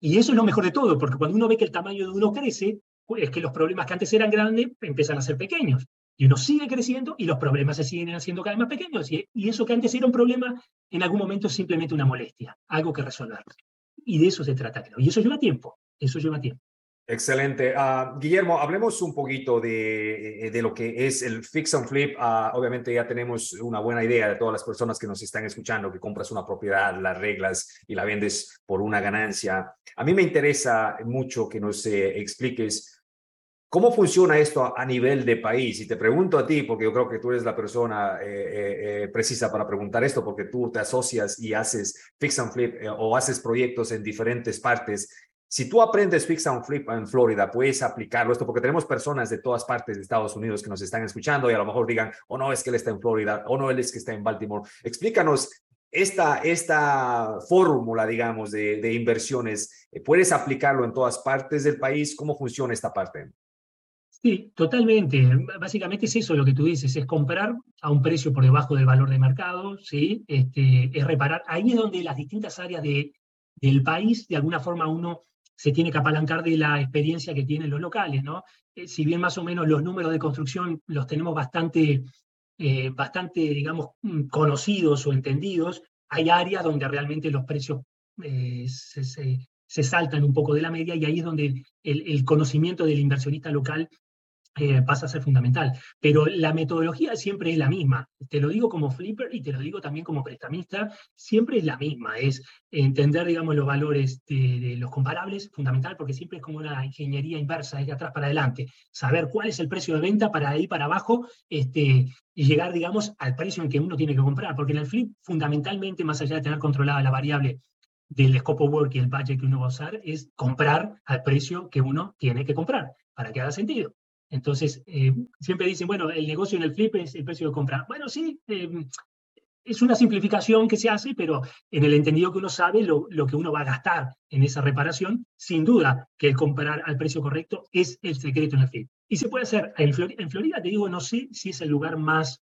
Y eso es lo mejor de todo, porque cuando uno ve que el tamaño de uno crece, es que los problemas que antes eran grandes empiezan a ser pequeños. Y uno sigue creciendo y los problemas se siguen haciendo cada vez más pequeños. Y, eso que antes era un problema, en algún momento es simplemente una molestia, algo que resolver. Y de eso se trata, creo. Y eso lleva tiempo, eso lleva tiempo. Excelente. Ah, Guillermo, hablemos un poquito de, de, lo que es el fix and flip. Ah, obviamente ya tenemos una buena idea de todas las personas que nos están escuchando, que compras una propiedad, las reglas y la vendes por una ganancia. A mí me interesa mucho que nos eh, expliques ¿Cómo funciona esto a, nivel de país? Y te pregunto a ti, porque yo creo que tú eres la persona eh, eh, eh, precisa para preguntar esto, porque tú te asocias y haces fix and flip o haces proyectos en diferentes partes. Si tú aprendes fix and flip en Florida, puedes aplicarlo esto, porque tenemos personas de todas partes de Estados Unidos que nos están escuchando y a lo mejor digan, o oh, no, es que él está en Florida, o no, él es que está en Baltimore. Explícanos esta, esta fórmula, digamos, de, de inversiones, ¿puedes aplicarlo en todas partes del país? ¿Cómo funciona esta parte? Sí, totalmente. Básicamente es eso lo que tú dices, es comprar a un precio por debajo del valor de mercado, ¿sí? Este, es reparar. Ahí es donde las distintas áreas de, del país, de alguna forma uno se tiene que apalancar de la experiencia que tienen los locales, ¿no? Eh, si bien más o menos los números de construcción los tenemos bastante, eh, bastante digamos, mm, conocidos o entendidos, hay áreas donde realmente los precios eh, se, se, saltan un poco de la media y ahí es donde el, el conocimiento del inversionista local eh, pasa a ser fundamental. Pero la metodología siempre es la misma. Te lo digo como flipper y te lo digo también como prestamista, siempre es la misma. Es entender, digamos, los valores de, los comparables, fundamental, porque siempre es como una ingeniería inversa, es de atrás para adelante. Saber cuál es el precio de venta para ir para abajo este, y llegar, digamos, al precio en que uno tiene que comprar. Porque en el flip, fundamentalmente, más allá de tener controlada la variable del scope of work y el budget que uno va a usar, es comprar al precio que uno tiene que comprar, para que haga sentido. Entonces, eh, siempre dicen, bueno, el negocio en el flip es el precio de compra. Bueno, sí, em, es una simplificación que se hace, pero en el entendido que uno sabe lo, que uno va a gastar en esa reparación, sin duda que el comprar al precio correcto es el secreto en el flip. Y se puede hacer, en, Florida, te digo, no sé si es el lugar más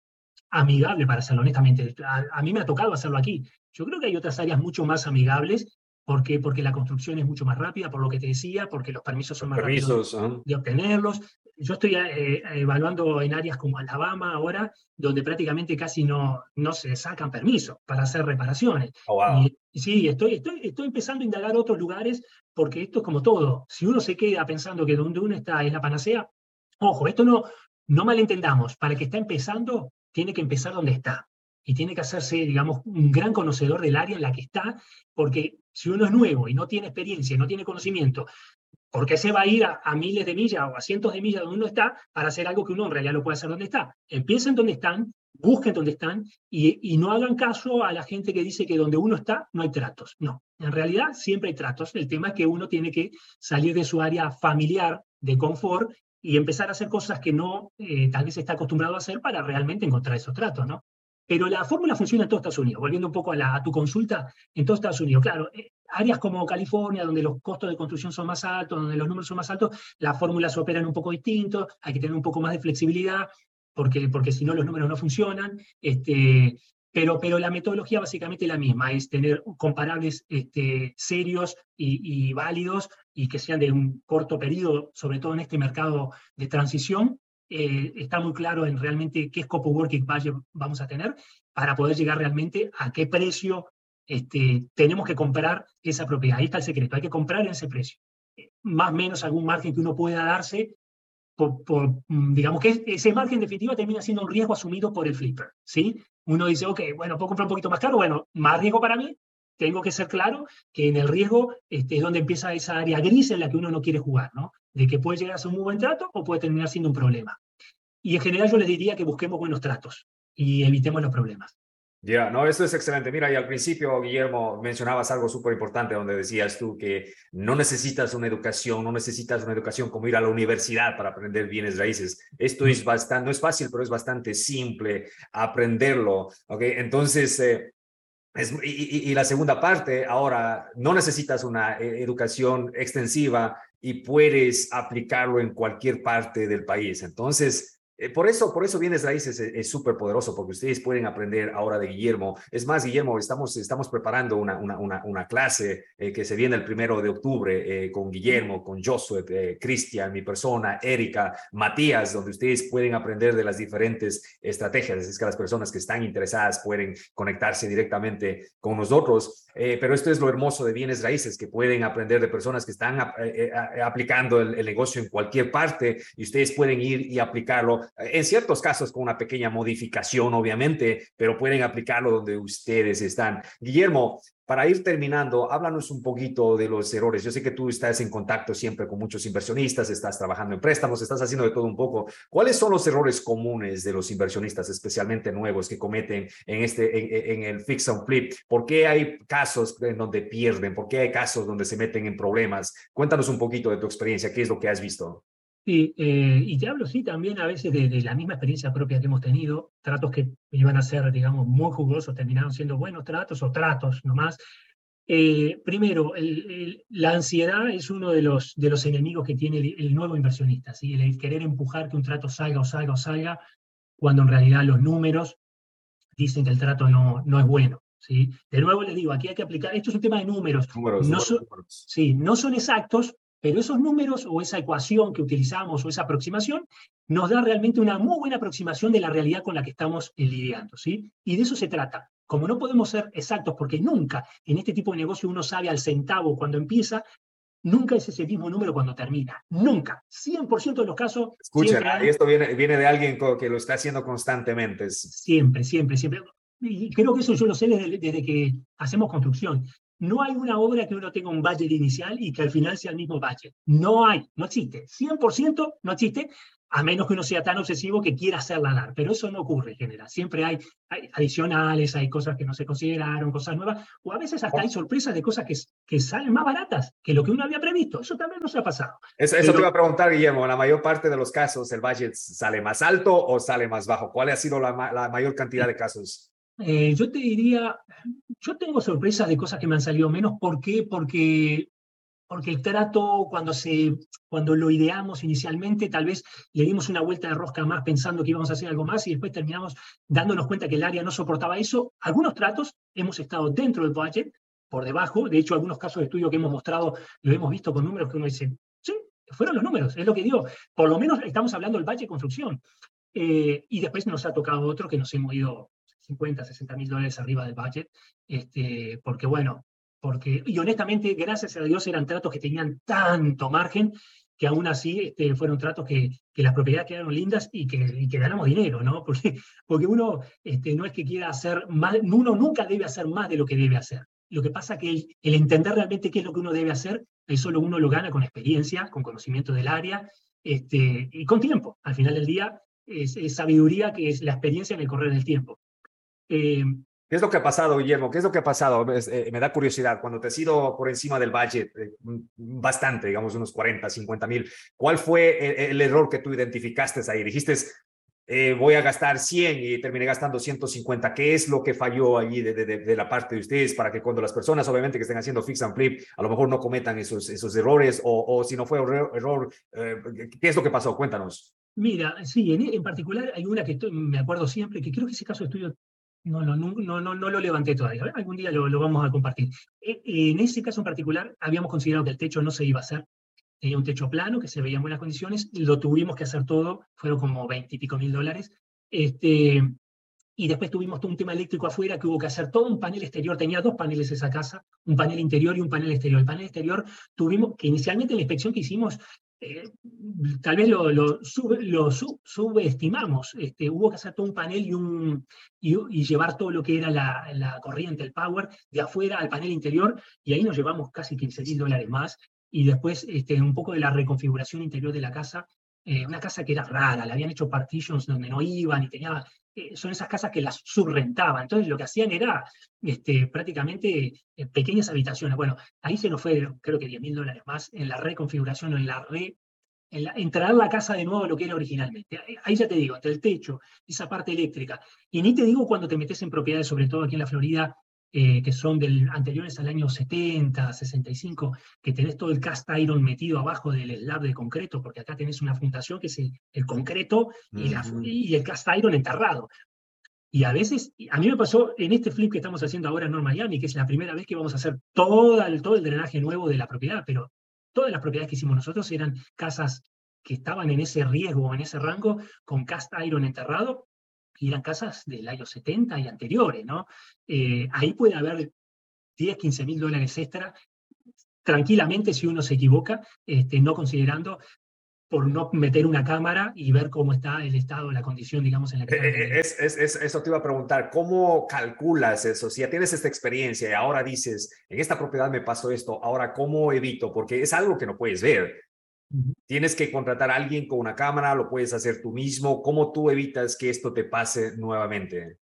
amigable para hacerlo, honestamente. a, mí me ha tocado hacerlo aquí. Yo creo que hay otras áreas mucho más amigables ¿Por qué? Porque la construcción es mucho más rápida, por lo que te decía, porque los permisos son más rápidos de obtenerlos. Yo estoy eh, evaluando en áreas como Alabama ahora, donde prácticamente casi no, no se sacan permisos para hacer reparaciones. Oh, y, sí, estoy, estoy, estoy empezando a indagar otros lugares, porque esto es como todo. Si uno se queda pensando que donde uno está es la panacea, ojo, esto no, no malentendamos. Para el que está empezando, tiene que empezar donde está y tiene que hacerse, digamos, un gran conocedor del área en la que está, porque si uno es nuevo y no tiene experiencia, no tiene conocimiento, ¿por qué se va a ir a, miles de millas o a cientos de millas donde uno está para hacer algo que uno en realidad lo puede hacer donde está? Empiecen donde están, busquen donde están y, no hagan caso a la gente que dice que donde uno está no hay tratos. No, en realidad siempre hay tratos. El tema es que uno tiene que salir de su área familiar de confort y empezar a hacer cosas que no eh, tal vez está acostumbrado a hacer para realmente encontrar esos tratos, ¿no? Pero la fórmula funciona en todos Estados Unidos. Volviendo un poco a, tu consulta, en todos Estados Unidos. Claro, eh, áreas como California, donde los costos de construcción son más altos, donde los números son más altos, las fórmulas operan un poco distinto, hay que tener un poco más de flexibilidad, porque, porque si no los números no funcionan. Este, pero, pero la metodología básicamente es la misma, es tener comparables este, serios y, y válidos y que sean de un corto periodo, sobre todo en este mercado de transición, eh, está muy claro en realmente qué scope of working vamos a tener para poder llegar realmente a qué precio este, tenemos que comprar esa propiedad. Ahí está el secreto, hay que comprar en ese precio. Más o menos algún margen que uno pueda darse, por, mm, digamos que ese margen definitiva termina siendo un riesgo asumido por el flipper. ¿sí? Uno dice, ok, bueno, puedo comprar un poquito más caro, bueno, más riesgo para mí, tengo que ser claro que en el riesgo este, es donde empieza esa área gris en la que uno no quiere jugar, ¿no? De que puede llegar a ser un muy buen trato o puede terminar siendo un problema. Y en general yo les diría que busquemos buenos tratos y evitemos los problemas. Ya, no, eso es excelente. Mira, y al principio, Guillermo, mencionabas algo súper importante donde decías tú que no necesitas una educación, no necesitas una educación como ir a la universidad para aprender bienes raíces. Esto es bastante, no es fácil, pero es bastante simple aprenderlo. ¿ok? Entonces, eh, es, y, y, la segunda parte, ahora, no necesitas una eh, educación extensiva y puedes aplicarlo en cualquier parte del país. Entonces, eh, por eso, por eso Bienes Raíces es súper poderoso, porque ustedes pueden aprender ahora de Guillermo. Es más, Guillermo, estamos, estamos preparando una, una, una, una clase eh, que se viene el primero de octubre eh, con Guillermo, con Josué, Cristian, mi persona, Erika, Matías, donde ustedes pueden aprender de las diferentes estrategias. Es que las personas que están interesadas pueden conectarse directamente con nosotros. pero esto es lo hermoso de Bienes Raíces, que pueden aprender de personas que están aplicando el, el negocio en cualquier parte y ustedes pueden ir y aplicarlo en ciertos casos con una pequeña modificación, obviamente, pero pueden aplicarlo donde ustedes están. Guillermo, para ir terminando, háblanos un poquito de los errores. Yo sé que tú estás en contacto siempre con muchos inversionistas, estás trabajando en préstamos, estás haciendo de todo un poco. ¿Cuáles son los errores comunes de los inversionistas, especialmente nuevos, que cometen en, este, en, el fix and flip? ¿Por qué hay casos en donde pierden? ¿Por qué hay casos donde se meten en problemas? Cuéntanos un poquito de tu experiencia, qué es lo que has visto. Sí, eh, y te hablo, sí, también a veces de, la misma experiencia propia que hemos tenido, tratos que iban a ser, digamos, muy jugosos, terminaron siendo buenos tratos o tratos nomás. Eh, primero, la ansiedad es uno de los, de los enemigos que tiene el, nuevo inversionista, ¿sí? el, querer empujar que un trato salga o salga o salga, cuando en realidad los números dicen que el trato no, no es bueno. ¿sí? De nuevo les digo, aquí hay que aplicar, esto es un tema de números. números, no, son, Sí, no son exactos, pero esos números o esa ecuación que utilizamos o esa aproximación nos da realmente una muy buena aproximación de la realidad con la que estamos lidiando. ¿sí? Y de eso se trata. Como no podemos ser exactos, porque nunca en este tipo de negocio uno sabe al centavo cuando empieza, nunca es ese mismo número cuando termina. Nunca. 100% de los casos. Escuchen, y esto viene, viene de alguien que lo está haciendo constantemente. Siempre, siempre, siempre. Y creo que eso yo lo sé desde, desde que hacemos construcción. No hay una obra que uno tenga un budget inicial y que al final sea el mismo budget. No hay, no existe. 100% no existe, a menos que uno sea tan obsesivo que quiera hacerla dar. Pero eso no ocurre en general. Siempre hay, adicionales, hay cosas que no se consideraron, cosas nuevas, o a veces hasta hay sorpresas de cosas que, que salen más baratas que lo que uno había previsto. Eso también no se ha pasado. Eso, te iba a preguntar, Guillermo. En la mayor parte de los casos, ¿el budget sale más alto o sale más bajo? ¿Cuál ha sido la, la mayor cantidad de casos? Eh, yo te diría, yo tengo sorpresas de cosas que me han salido menos. ¿Por qué? Porque, porque el trato, cuando, se, cuando lo ideamos inicialmente, tal vez le dimos una vuelta de rosca más pensando que íbamos a hacer algo más y después terminamos dándonos cuenta que el área no soportaba eso. Algunos tratos hemos estado dentro del budget, por debajo. De hecho, algunos casos de estudio que hemos mostrado lo hemos visto con números que uno dice, sí, fueron los números, es lo que dio. Por lo menos estamos hablando del budget construcción. Eh, y después nos ha tocado otro que nos hemos ido 50, 60 mil dólares arriba del budget, este, porque bueno, porque, y honestamente, gracias a Dios eran tratos que tenían tanto margen que aún así este, fueron tratos que, que, las propiedades quedaron lindas y que, y que ganamos dinero, ¿no? <laughs> Porque, porque uno este, no es que quiera hacer más, uno nunca debe hacer más de lo que debe hacer. Lo que pasa que el, el, entender realmente qué es lo que uno debe hacer, eso solo uno lo gana con experiencia, con conocimiento del área este, y con tiempo. Al final del día es, es sabiduría que es la experiencia en el correr del tiempo. Eh, ¿Qué es lo que ha pasado, Guillermo? ¿Qué es lo que ha pasado? Eh, me da curiosidad. Cuando te has ido por encima del budget, eh, bastante, digamos unos 40, 50 mil, ¿cuál fue el, error que tú identificaste ahí? Dijiste, voy a gastar 100 y terminé gastando 150. ¿Qué es lo que falló allí de, de, la parte de ustedes para que cuando las personas, obviamente, que estén haciendo fix and flip, a lo mejor no cometan esos, esos errores o, o si no fue error, error ¿qué es lo que pasó? Cuéntanos. Mira, sí, en, en particular hay una que me acuerdo siempre, que creo que ese caso de estudio no, no, no, no, no lo levanté todavía. Algún día lo, lo, vamos a compartir. E, en ese caso en particular, habíamos considerado que el techo no se iba a hacer. Tenía un techo plano que se veía en buenas condiciones. Lo tuvimos que hacer todo. Fueron como 20 y pico mil dólares. Este, y después tuvimos todo un tema eléctrico afuera que hubo que hacer todo un panel exterior. Tenía dos paneles esa casa, un panel interior y un panel exterior. El panel exterior tuvimos que inicialmente en la inspección que hicimos eh, tal vez lo, subestimamos. Este, hubo que hacer todo un panel y, llevar todo lo que era la, la, corriente, el power, de afuera al panel interior, y ahí nos llevamos casi 15 mil dólares más. Y después este, un poco de la reconfiguración interior de la casa, eh, una casa que era rara, le habían hecho partitions donde no iban y tenía, son esas casas que las subrentaban. Entonces lo que hacían era este, prácticamente eh, pequeñas habitaciones. Bueno, ahí se nos fue creo que 10 mil dólares más en la reconfiguración o en la re... En, la, traer la casa de nuevo a lo que era originalmente. Ahí ya te digo, hasta el techo, esa parte eléctrica. Y ni te digo cuando te metes en propiedades, sobre todo aquí en la Florida, eh, que son del, anteriores al año 70, 65, que tenés todo el cast iron metido abajo del slab de concreto, porque acá tenés una fundación que es el, concreto y, y, el cast iron enterrado. Y a veces, a mí me pasó en este flip que estamos haciendo ahora en North Miami, que es la primera vez que vamos a hacer todo el, todo el drenaje nuevo de la propiedad, pero todas las propiedades que hicimos nosotros eran casas que estaban en ese riesgo, en ese rango, con cast iron enterrado, y eran casas del año 70 y anteriores, ¿no? Eh, ahí puede haber 10, 15 mil dólares extra, tranquilamente si uno se equivoca, este, no considerando por no meter una cámara y ver cómo está el estado, la condición, digamos, en la que. Eh, eh, es, es, eso te iba a preguntar, ¿cómo calculas eso? Si ya tienes esta experiencia y ahora dices, en esta propiedad me pasó esto, ahora ¿cómo evito? Porque es algo que no puedes ver. Tienes que contratar a alguien con una cámara, lo puedes hacer tú mismo. ¿Cómo tú evitas que esto te pase nuevamente?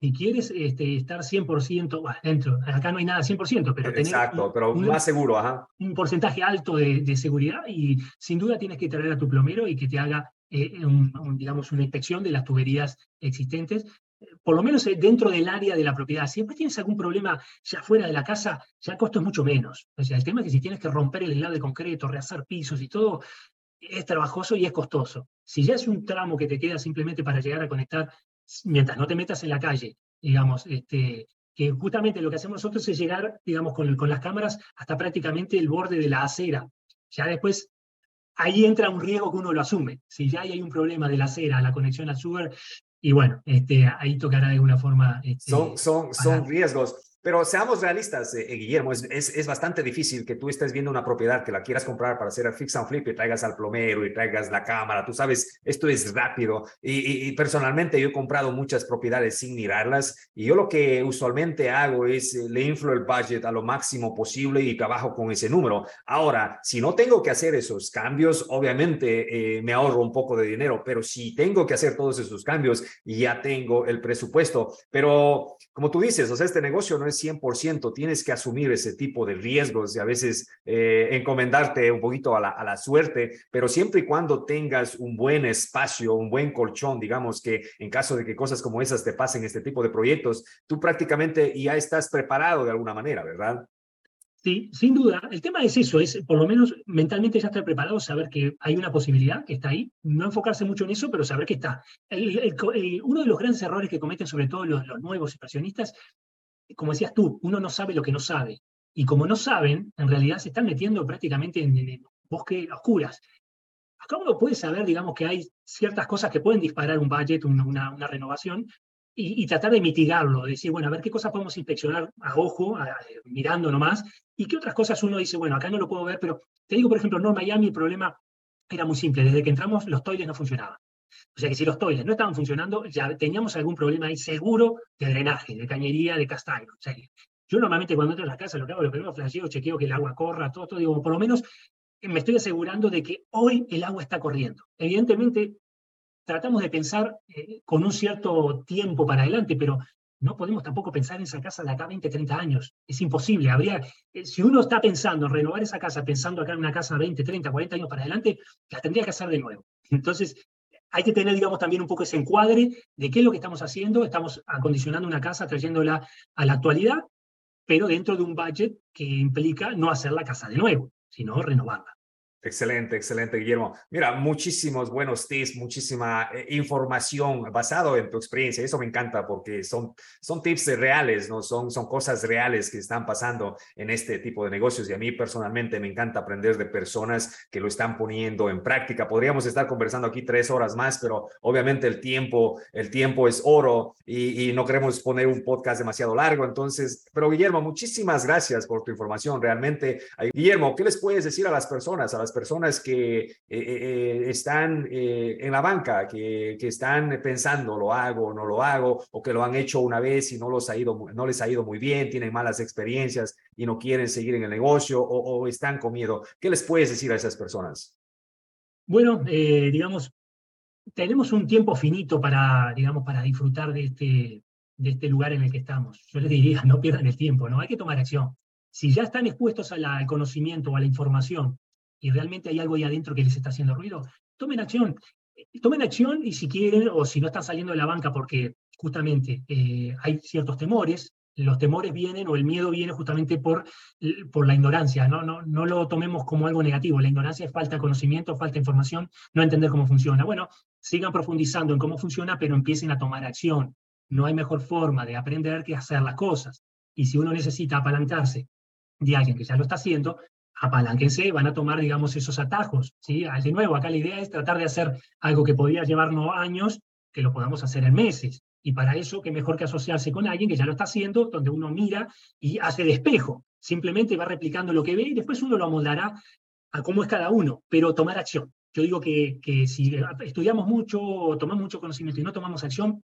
Si quieres este, estar 100% dentro, acá no hay nada 100%, pero tener Exacto, pero más seguro, ajá. Un porcentaje alto de, seguridad y sin duda tienes que traer a tu plomero y que te haga eh, digamos, una inspección de las tuberías existentes por lo menos eh, dentro del área de la propiedad. Si después tienes algún problema ya fuera de la casa, ya el costo es mucho menos. O sea, el tema es que si tienes que romper el helado de concreto, rehacer pisos y todo, es trabajoso y es costoso. Si ya es un tramo que te queda simplemente para llegar a conectar, mientras no te metas en la calle, digamos, este, que justamente lo que hacemos nosotros es llegar, digamos, con, con las cámaras hasta prácticamente el borde de la acera. Ya después ahí entra un riesgo que uno lo asume. Si ya hay un problema de la acera, la conexión al sugar, y bueno, este, ahí tocará de alguna forma. Este, son, son, son riesgos. Pero seamos realistas, eh, eh, Guillermo, es, es, bastante difícil que tú estés viendo una propiedad que la quieras comprar para hacer el fix and flip y traigas al plomero y traigas la cámara. Tú sabes, esto es rápido. Y, personalmente yo he comprado muchas propiedades sin mirarlas y yo lo que usualmente hago es eh, le inflo el budget a lo máximo posible y trabajo con ese número. Ahora, si no tengo que hacer esos cambios, obviamente me ahorro un poco de dinero, pero si tengo que hacer todos esos cambios, ya tengo el presupuesto. Pero como tú dices, o sea, este negocio no es 100%, tienes que asumir ese tipo de riesgos y a veces eh, encomendarte un poquito a la, a la, suerte, pero siempre y cuando tengas un buen espacio, un buen colchón, digamos que en caso de que cosas como esas te pasen este tipo de proyectos, tú prácticamente ya estás preparado de alguna manera, ¿verdad? Sí, sin duda. El tema es eso, es por lo menos mentalmente ya estar preparado, saber que hay una posibilidad que está ahí, no enfocarse mucho en eso, pero saber que está. uno de los grandes errores que cometen sobre todo los, los nuevos inversionistas como decías tú, uno no sabe lo que no sabe. Y como no saben, en realidad se están metiendo prácticamente en, el bosque a oscuras. Acá uno puede saber, digamos, que hay ciertas cosas que pueden disparar un budget, una, renovación, y, tratar de mitigarlo, decir, bueno, a ver qué cosas podemos inspeccionar a ojo, mirando nomás, y qué otras cosas uno dice, bueno, acá no lo puedo ver, pero te digo, por ejemplo, en Miami el problema era muy simple, desde que entramos los toiles no funcionaban. O sea que si los toiles no estaban funcionando, ya teníamos algún problema ahí seguro de drenaje, de cañería, de castaño. O sea yo normalmente cuando entro a la casa lo que hago, lo primero flasheo, chequeo que el agua corra, todo, todo, digo, por lo menos me estoy asegurando de que hoy el agua está corriendo. Evidentemente, tratamos de pensar eh, con un cierto tiempo para adelante, pero no podemos tampoco pensar en esa casa de acá 20, 30 años. Es imposible. Habría, eh, si uno está pensando en renovar esa casa, pensando acá en una casa 20, 30, 40 años para adelante, la tendría que hacer de nuevo. Entonces, hay que tener, digamos, también un poco ese encuadre de qué es lo que estamos haciendo. Estamos acondicionando una casa, trayéndola a la actualidad, pero dentro de un budget que implica no hacer la casa de nuevo, sino renovarla. Excelente, excelente, Guillermo. Mira, muchísimos buenos tips, muchísima eh, información basado en tu experiencia. Eso me encanta porque son, son tips reales, ¿no? Son, son cosas reales que están pasando en este tipo de negocios. Y a mí personalmente me encanta aprender de personas que lo están poniendo en práctica. Podríamos estar conversando aquí tres horas más, pero obviamente el tiempo, el tiempo es oro y, y no queremos poner un podcast demasiado largo. Entonces, pero Guillermo, muchísimas gracias por tu información. Realmente, Guillermo, ¿qué les puedes decir a las personas, a las personas que están en la banca, que, están pensando, lo hago no lo hago, o que lo han hecho una vez y no, los ido, les ha ido muy bien, tienen malas experiencias y no quieren seguir en el negocio o, o están con miedo? ¿Qué les puedes decir a esas personas? Bueno, digamos, tenemos un tiempo finito para, digamos, para disfrutar de este, de este lugar en el que estamos. Yo les diría, <laughs> no pierdan el tiempo, ¿no? Hay que tomar acción. Si ya están expuestos al conocimiento o a la información y realmente hay algo ahí adentro que les está haciendo ruido, tomen acción. Tomen acción y si quieren, o si no están saliendo de la banca porque justamente eh, hay ciertos temores, los temores vienen o el miedo viene justamente por, por la ignorancia, ¿no? No, no lo tomemos como algo negativo, la ignorancia es falta de conocimiento, falta de información, no entender cómo funciona. Bueno, sigan profundizando en cómo funciona, pero empiecen a tomar acción. No hay mejor forma de aprender que hacer las cosas. Y si uno necesita apalancarse de alguien que ya lo está haciendo, apalánquense, van a tomar, digamos, esos atajos. ¿sí? De nuevo, acá la idea es tratar de hacer algo que podría llevarnos años, que lo podamos hacer en meses. Y para eso, qué mejor que asociarse con alguien que ya lo está haciendo, donde uno mira y hace despejo. Simplemente va replicando lo que ve y después uno lo amoldará a cómo es cada uno, pero tomar acción. Yo digo que, que si estudiamos mucho, tomamos mucho conocimiento y no tomamos acción,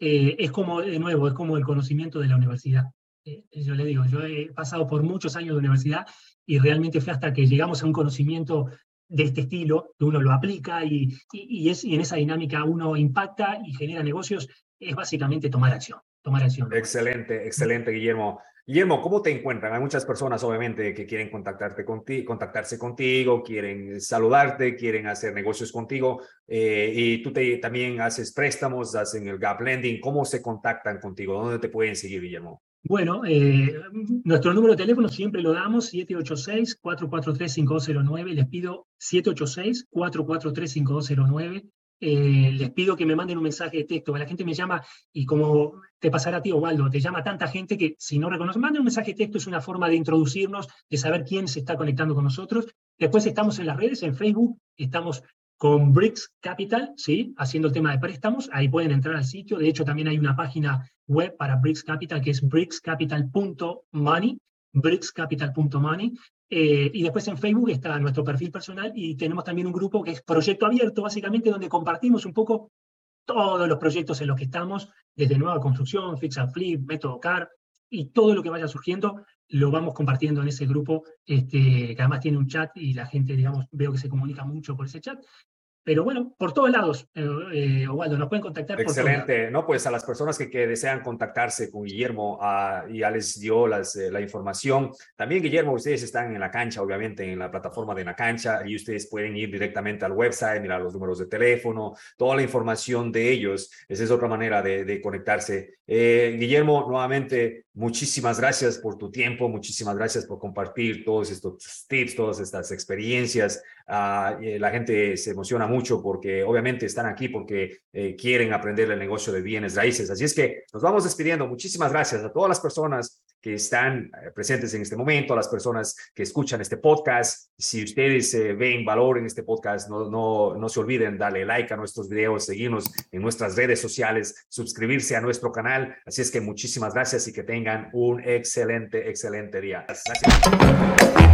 eh, es como, de nuevo, es como el conocimiento de la universidad. Eh, yo le digo, yo he pasado por muchos años de universidad y realmente fue hasta que llegamos a un conocimiento de este estilo, que uno lo aplica y, y, es, y en esa dinámica uno impacta y genera negocios es básicamente tomar acción. Tomar acción. Excelente, excelente, Guillermo. Guillermo, ¿cómo te encuentran? Hay muchas personas, obviamente, que quieren contactarte contigo, contactarse contigo, quieren saludarte, quieren hacer negocios contigo, eh, y tú te, también haces préstamos, hacen el Gap Lending. ¿Cómo se contactan contigo? ¿Dónde te pueden seguir, Guillermo? Bueno, eh, nuestro número de teléfono siempre lo damos, 786-443-5209. Les pido 786-443-5209. Eh, les pido que me manden un mensaje de texto. La gente me llama y como te pasará a ti, Waldo, te llama tanta gente que si no reconoce, manden un mensaje de texto, es una forma de introducirnos, de saber quién se está conectando con nosotros. Después estamos en las redes, en Facebook, estamos con Bricks Capital, ¿sí? haciendo el tema de préstamos. Ahí pueden entrar al sitio. De hecho, también hay una página web para Bricks Capital que es brickscapital.money, brickscapital.money. Eh, y después en Facebook está nuestro perfil personal y tenemos también un grupo que es Proyecto Abierto, básicamente donde compartimos un poco todos los proyectos en los que estamos, desde nueva construcción, fix and flip, método CAR, y todo lo que vaya surgiendo lo vamos compartiendo en ese grupo, este, que además tiene un chat y la gente, digamos, veo que se comunica mucho por ese chat. Pero bueno, por todos lados, eh, nos pueden contactar. Excelente. no, pues a las personas que, que desean contactarse con Guillermo, uh, ya les dio las, eh, la información. También, Guillermo, ustedes están en la cancha, obviamente, en la plataforma de la cancha, y ustedes pueden ir directamente al website, mirar los números de teléfono, toda la información de ellos. Esa es otra manera de, de conectarse. Eh, Guillermo, nuevamente, muchísimas gracias por tu tiempo, muchísimas gracias por compartir todos estos tips, todas estas experiencias. Uh, la gente se emociona mucho porque obviamente están aquí porque eh, quieren aprender el negocio de bienes raíces. Así es que nos vamos despidiendo. Muchísimas gracias a todas las personas que están eh, presentes en este momento, a las personas que escuchan este podcast. Si ustedes eh, ven valor en este podcast, no, no, no se olviden darle like a nuestros videos, seguirnos en nuestras redes sociales, suscribirse a nuestro canal. Así es que muchísimas gracias y que tengan un excelente, excelente día. Gracias.